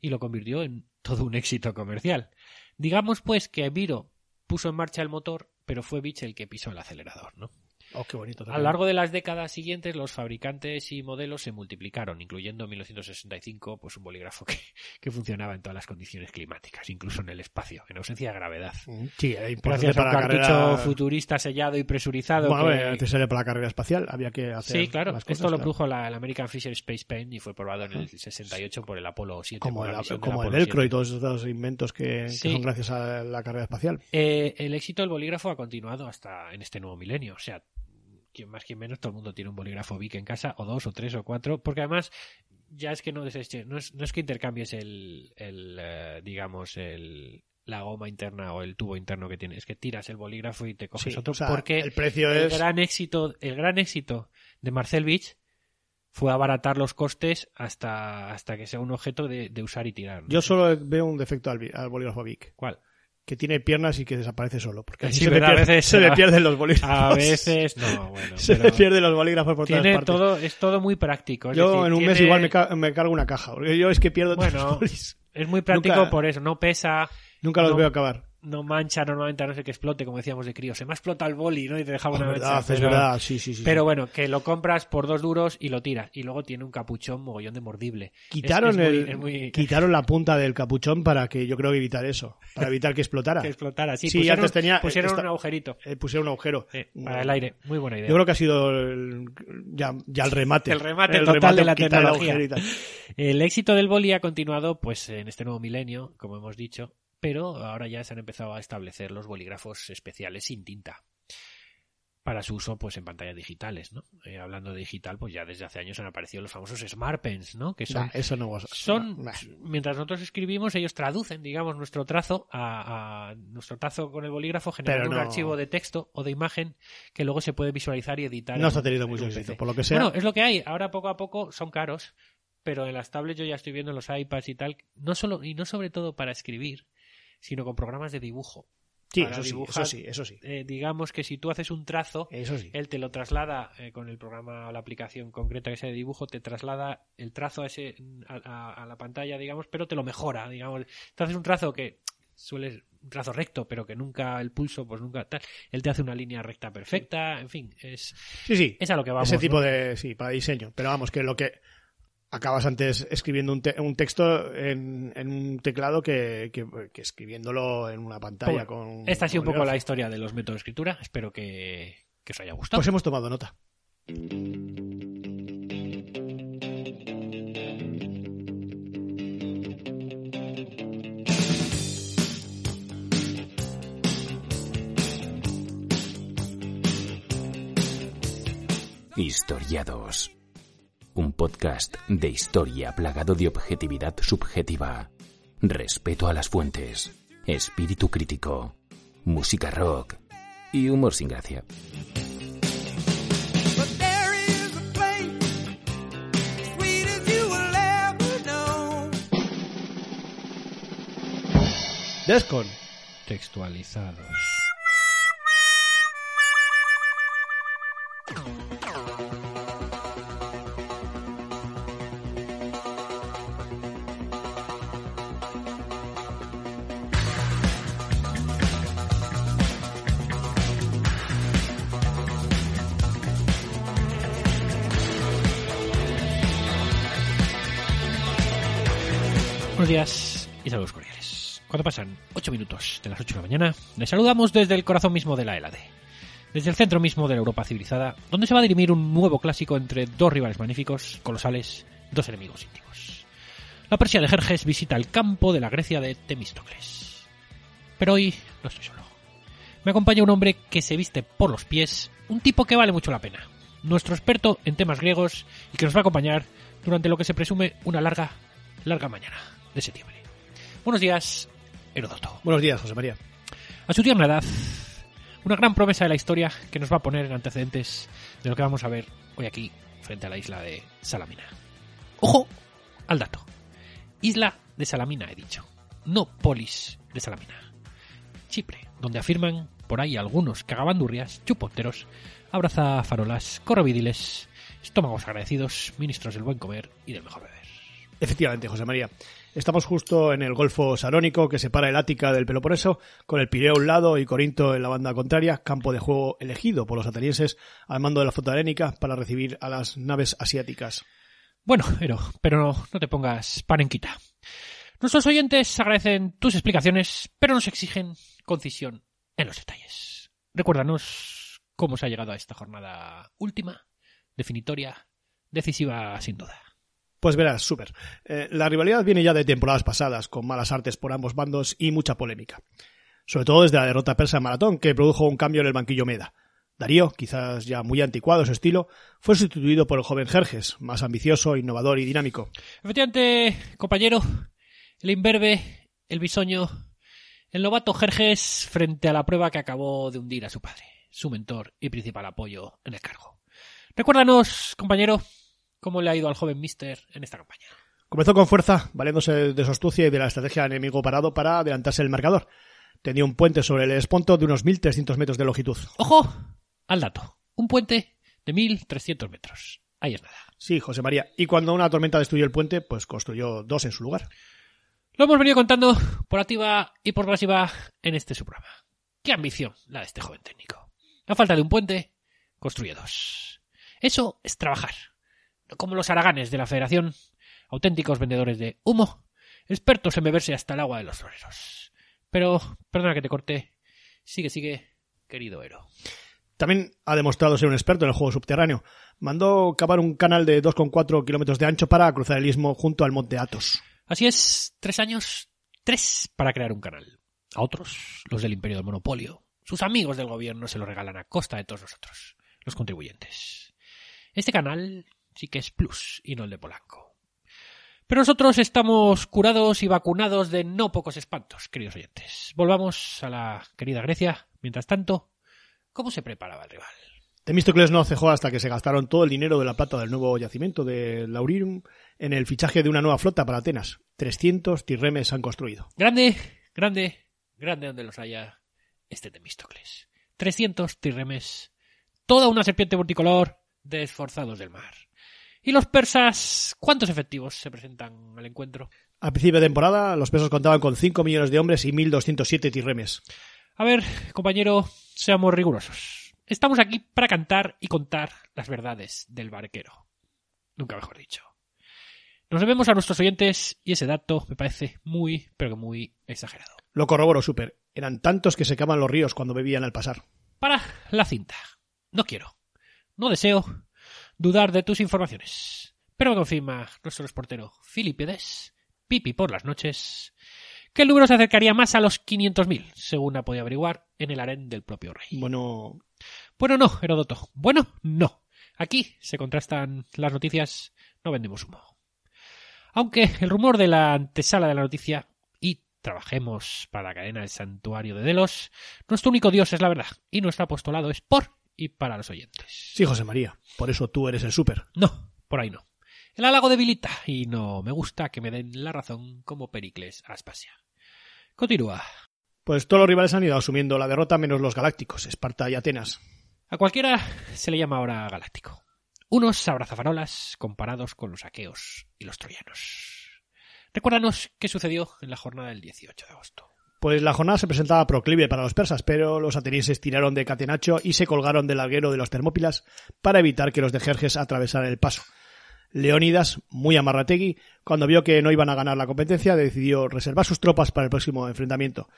y lo convirtió en todo un éxito comercial. Digamos pues que Viro puso en marcha el motor, pero fue Beach el que pisó el acelerador, ¿no? Oh, qué bonito. A lo largo de las décadas siguientes, los fabricantes y modelos se multiplicaron, incluyendo en 1965 pues, un bolígrafo que, <laughs> que funcionaba en todas las condiciones climáticas, incluso en el espacio, en ausencia de gravedad. Sí, era importante Gracias a un para la cartucho carrera... futurista sellado y presurizado. Bueno, que- para la carrera espacial. Había que hacer Sí, claro. las cosas, Esto lo produjo la, American Fisher Space Pen y fue probado en el 68 por el Apolo 7. Como, el, como el velcro 7. y todos esos inventos que, que Sí. son gracias a la carrera espacial. Eh, el éxito del bolígrafo ha continuado hasta en este nuevo milenio. O sea, quien más, quien menos, todo el mundo tiene un bolígrafo Bic en casa, o dos, o tres, o cuatro, porque además ya es que no, deseche- no, es, no es que intercambies el, el eh, digamos, el, la goma interna o el tubo interno que tiene, es que tiras el bolígrafo y te coges Sí, otro, o sea, porque el precio el es... gran éxito, el gran éxito de Marcel Beach fue abaratar los costes hasta, hasta que sea un objeto de, de usar y tirar. ¿no? Yo solo veo un defecto al, al bolígrafo Bic, ¿Cuál? Que tiene piernas y que desaparece solo. Porque así Sí, se, le. A veces se le pierden los bolígrafos. A veces, <laughs> no, bueno. se le pierden los bolígrafos por todas tiene partes. todo, es todo muy práctico. es yo decir, en un mes igual me, ca- me cargo una caja. Porque yo es que pierdo todos Bueno, los bolis. Es muy práctico Nunca- por eso, no pesa, Nunca los no- veo acabar. no mancha normalmente a no ser que explote, como decíamos de crío. Se me ha explotado el boli, ¿no? Y te dejaba Es una verdad, mancha. es pero- verdad, sí, sí, sí. Pero bueno, que lo compras por dos duros y lo tiras. Y luego tiene un capuchón mogollón de mordible. quitaron, Es- es muy- el, muy- <laughs> quitaron la punta del capuchón para que yo creo que evitar eso. Para evitar que explotara. <laughs> que explotara. Sí, Sí, pusieron, antes tenía- pusieron esta- un agujerito Eh, pusieron un agujero. eh, para el aire. Muy buena idea. Yo creo que ha sido el- ya, ya el remate. <laughs> El remate total de la el tecnología. tal. El éxito del boli ha continuado pues en este nuevo milenio, como hemos dicho, pero ahora ya se han empezado a establecer los bolígrafos especiales sin tinta para su uso pues en pantallas digitales, ¿no? Eh, hablando de digital, pues ya desde hace años han aparecido los famosos Smart Pens, ¿no? Que son Nah, eso no son nah. mientras nosotros escribimos ellos traducen digamos nuestro trazo a, a- nuestro trazo con el bolígrafo generando un archivo de texto o de imagen que luego se puede visualizar y editar No en- está teniendo en mucho éxito. Por lo que sea, bueno es lo que hay ahora poco a poco son caros pero en las tablets yo ya estoy viendo en los iPads y tal no solo y no sobre todo para escribir sino con programas de dibujo sí, eso sí, eso sí, eso sí. Eh, digamos que si tú haces un trazo Eso sí. él te lo traslada eh, con el programa o la aplicación concreta que sea de dibujo, te traslada el trazo a, ese, a, a- a la pantalla, digamos, pero te lo mejora, digamos. Te haces un trazo que suele un trazo recto, pero que nunca el pulso, pues nunca tal. Él te hace una línea recta perfecta, en fin, es, Sí, sí. es a lo que vamos. Ese tipo ¿no? de. Sí, para diseño. Pero vamos, que lo que. Acabas antes escribiendo un, te- un texto en, en un teclado que, que- que escribiéndolo en una pantalla Bueno, con. Esta ha sido un poco la historia de los métodos de escritura. Espero que, que os haya gustado. Pues hemos tomado nota. Historiados. Podcast de historia plagado de objetividad subjetiva, respeto a las fuentes, espíritu crítico, música rock y humor sin gracia. But there días y saludos cordiales. Cuando pasan 8 minutos de las 8 de la mañana, les saludamos desde el corazón mismo de la Hélade. Desde el centro mismo de la Europa civilizada, donde se va a dirimir un nuevo clásico entre dos rivales magníficos, colosales, dos enemigos íntimos. La Persia de Jerjes visita el campo de la Grecia de Temístocles. Pero hoy no estoy solo. Me acompaña un hombre que se viste por los pies, un tipo que vale mucho la pena. Nuestro experto en temas griegos y que nos va a acompañar durante lo que se presume una larga, larga mañana de septiembre. Buenos días, Heródoto. Buenos días, José María. A su tierna edad, una gran promesa de la historia que nos va a poner en antecedentes de lo que vamos a ver hoy aquí, frente a la isla de Salamina. Ojo al dato. Isla de Salamina, he dicho. No polis de Salamina. Chipre, donde afirman por ahí algunos cagabandurrias, chuponteros, abraza farolas, corrovidiles, estómagos agradecidos, ministros del buen comer y del mejor beber. Efectivamente, José María. Estamos justo en el Golfo Sarónico que separa el Ática del Peloponeso, con el Pireo a un lado y Corinto en la banda contraria, campo de juego elegido por los atenienses al mando de la flota helénica para recibir a las naves asiáticas. Bueno, pero, pero no, te pongas panenquita. Nuestros oyentes agradecen tus explicaciones, pero nos exigen concisión en los detalles. Recuérdanos cómo se ha llegado a esta jornada última, definitoria, decisiva sin duda. Pues verás, súper. Eh, la rivalidad viene ya de temporadas pasadas, con malas artes por ambos bandos y mucha polémica. Sobre todo desde la derrota persa en Maratón, que produjo un cambio en el banquillo Meda. Darío, quizás ya muy anticuado su estilo, fue sustituido por el joven Jerjes, más ambicioso, innovador y dinámico. Efectivamente, compañero, el imberbe, el bisoño, el novato Jerjes frente a la prueba que acabó de hundir a su padre, su mentor y principal apoyo en el cargo. Recuérdanos, compañero, cómo le ha ido al joven Mister en esta campaña. Comenzó con fuerza, valiéndose de su astucia y de la estrategia enemigo parado para adelantarse el marcador. Tenía un puente sobre el esponto de unos 1.300 metros de longitud. ¡Ojo! Al dato. Un puente de 1.300 metros. Ahí es nada. Sí, José María. Y cuando una tormenta destruyó el puente, pues construyó dos en su lugar. Lo hemos venido contando por activa y por pasiva en este su programa. ¡Qué ambición la de este joven técnico! A falta de un puente, construye dos. Eso es trabajar. Como los haraganes de la Federación, auténticos vendedores de humo, expertos en beberse hasta el agua de los floreros. Pero, perdona que te corte. Sigue, sigue, querido héroe. También ha demostrado ser un experto en el juego subterráneo. Mandó cavar un canal de 2,4 kilómetros de ancho para cruzar el istmo junto al monte Athos. Así es, tres años, tres para crear un canal. A otros, los del imperio del monopolio, sus amigos del gobierno se lo regalan a costa de todos nosotros, los contribuyentes. Este canal sí que es plus y no el de Polanco. Pero nosotros estamos curados y vacunados de no pocos espantos, queridos oyentes. Volvamos a la querida Grecia. Mientras tanto, ¿cómo se preparaba el rival? Temístocles no cejó hasta que se gastaron todo el dinero de la plata del nuevo yacimiento de Laurirum en el fichaje de una nueva flota para Atenas. 300 tirremes han construido. Grande, grande, grande donde los haya este Temístocles. 300 tirremes. Toda una serpiente multicolor de esforzados del mar. ¿Y los persas cuántos efectivos se presentan al encuentro? Al principio de temporada, los pesos contaban con 5 millones de hombres y 1.207 tirremes. A ver, compañero, seamos rigurosos. Estamos aquí para cantar y contar las verdades del barquero. Nunca mejor dicho. Nos debemos a nuestros oyentes y ese dato me parece muy, pero que muy exagerado. Lo corroboro, Super. Eran tantos que secaban los ríos cuando bebían al pasar. Para la cinta. No quiero, no deseo dudar de tus informaciones. Pero me confirma nuestro reportero Filipides, Pipi por las noches, que el número se acercaría más a los 500.000, según ha podido averiguar en el harén del propio rey. Bueno, Bueno, no, Heródoto. Bueno, no. Aquí se contrastan las noticias, no vendemos humo. Aunque el rumor de la antesala de la noticia y trabajemos para la cadena del santuario de Delos, nuestro único Dios es la verdad y nuestro apostolado es por y para los oyentes. sí, José María. Por eso tú eres el Super. No, por ahí no. El halago debilita y no me gusta que me den la razón como Pericles a Aspasia. Continúa. Pues todos los rivales han ido asumiendo la derrota menos los galácticos, Esparta y Atenas. A cualquiera se le llama ahora galáctico. Unos abrazafarolas comparados con los aqueos y los troyanos. Recuérdanos qué sucedió en la jornada del 18 de agosto. Pues la jornada se presentaba proclive para los persas, pero los atenienses tiraron de catenacho y se colgaron del larguero de los Termópilas para evitar que los de Jerjes atravesaran el paso. Leónidas, muy amarrategui, cuando vio que no iban a ganar la competencia, decidió reservar sus tropas para el próximo enfrentamiento.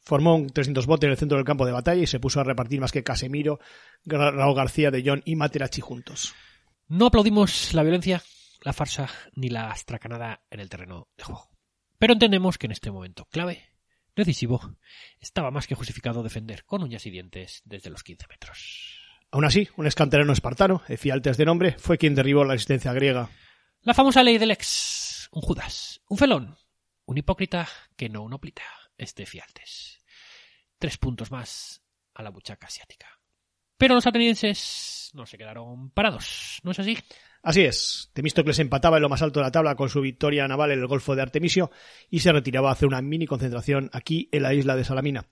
Formó un 300 bote en el centro del campo de batalla y se puso a repartir más que Casemiro, Raúl García de John y Materachi juntos. No aplaudimos la violencia, la farsa ni la astracanada en el terreno de juego. Pero entendemos que en este momento clave, decisivo, estaba más que justificado defender con uñas y dientes desde los 15 metros. Aún así, un escanterano espartano, Efialtes de nombre, fue quien derribó la resistencia griega. La famosa ley del ex. Un Judas, un felón, un hipócrita que no un oplita, este Fialtes. Tres puntos más a la buchaca asiática. Pero los atenienses no se quedaron parados, ¿no es así? Así es, Temístocles empataba en lo más alto de la tabla con su victoria naval en el Golfo de Artemisio y se retiraba a hacer una mini concentración aquí en la isla de Salamina,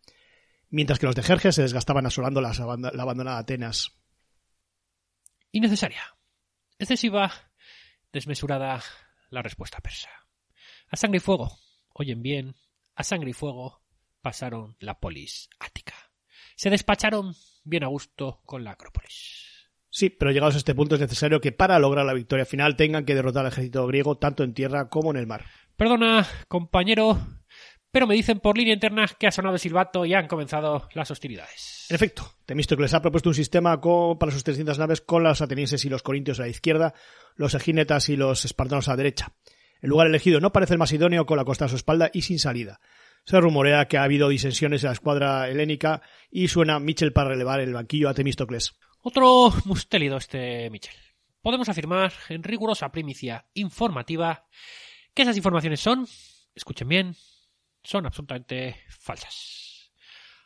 mientras que los de Jerjes se desgastaban asolando la abandonada Atenas. Innecesaria. Excesiva, desmesurada la respuesta persa. A sangre y fuego, oyen bien, a sangre y fuego pasaron la polis ática. Se despacharon bien a gusto con la Acrópolis. Sí, pero llegados a este punto es necesario que para lograr la victoria final tengan que derrotar al ejército griego tanto en tierra como en el mar. Perdona, compañero, pero me dicen por línea interna que ha sonado el silbato y han comenzado las hostilidades. En efecto, Temístocles ha propuesto un sistema co- para sus 300 naves con los atenienses y los corintios a la izquierda, los egínetas y los espartanos a la derecha. El lugar elegido no parece el más idóneo con la costa a su espalda y sin salida. Se rumorea que ha habido disensiones en la escuadra helénica y suena Mitchell para relevar el banquillo a Temístocles. Otro mustélido este Michel. Podemos afirmar en rigurosa primicia informativa que esas informaciones son, escuchen bien, son absolutamente falsas.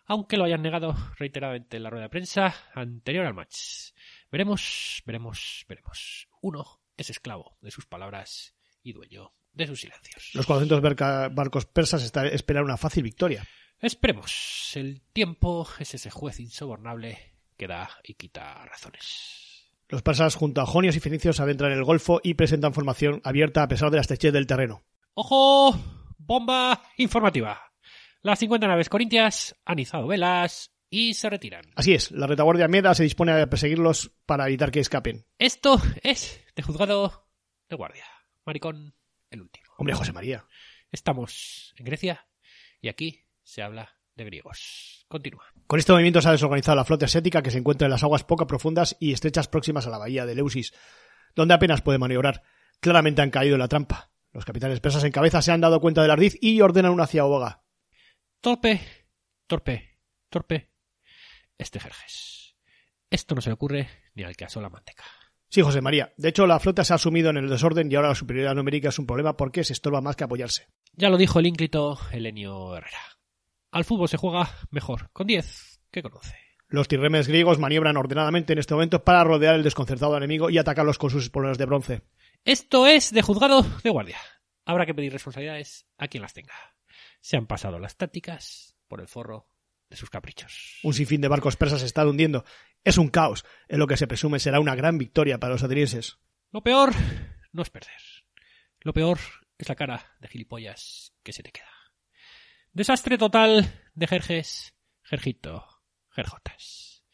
Aunque lo hayan negado reiteradamente en la rueda de prensa anterior al match. Veremos, veremos, veremos. Uno es esclavo de sus palabras y dueño de sus silencios. Los 400 barca- barcos persas esperan una fácil victoria. Esperemos. El tiempo es ese juez insobornable que da y quita razones. Los persas junto a jonios y fenicios adentran el Golfo y presentan formación abierta a pesar de la estrechez del terreno. ¡Ojo! ¡Bomba informativa! Las 50 naves corintias han izado velas y se retiran. Así es, la retaguardia meda se dispone a perseguirlos para evitar que escapen. Esto es de juzgado de guardia. Maricón, el último. Hombre, José María. Estamos en Grecia y aquí se habla de griegos. Continúa. Con este movimiento se ha desorganizado la flota asiática que se encuentra en las aguas poco profundas y estrechas próximas a la bahía de Leusis, donde apenas puede maniobrar. Claramente han caído en la trampa. Los capitanes persas en cabeza se han dado cuenta del ardiz y ordenan una ciaboga. Torpe, torpe, torpe. Este Jerjes. Esto no se le ocurre ni al que asó la manteca. Sí, José María. De hecho, la flota se ha sumido en el desorden y ahora la superioridad numérica es un problema porque se estorba más que apoyarse. Ya lo dijo el ínclito Helenio Herrera. Al fútbol se juega mejor con 10 que con 11. Los tirremes griegos maniobran ordenadamente en este momento para rodear el desconcertado enemigo y atacarlos con sus espolones de bronce. Esto es de juzgado de guardia. Habrá que pedir responsabilidades a quien las tenga. Se han pasado las tácticas por el forro de sus caprichos. Un sinfín de barcos persas se está hundiendo. Es un caos, en lo que se presume será una gran victoria para los atenienses. Lo peor no es perder. Lo peor es la cara de gilipollas que se te queda. Desastre total de Jerjes, Jerjito, Jerjotas.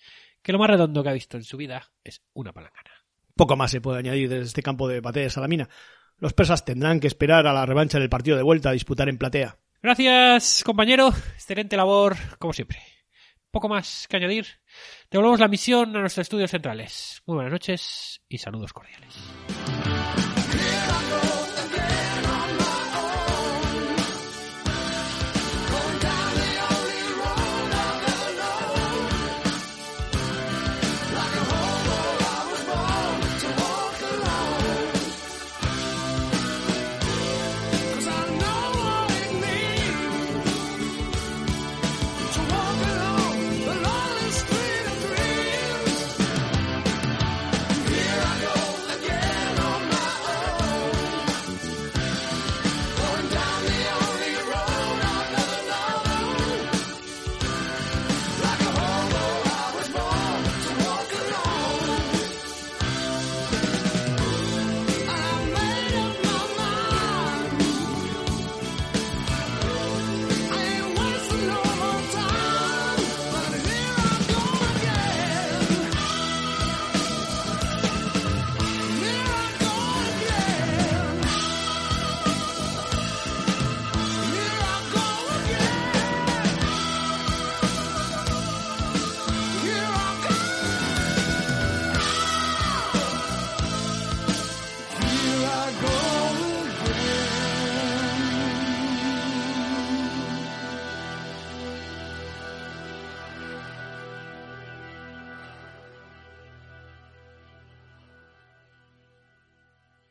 Que lo más redondo que ha visto en su vida es una palangana. Poco más se puede añadir desde este campo de batalla de Salamina. Los persas tendrán que esperar a la revancha del partido de vuelta a disputar en platea. Gracias, compañero. Excelente labor, como siempre. Poco más que añadir. Devolvemos la misión a nuestros estudios centrales. Muy buenas noches y saludos cordiales.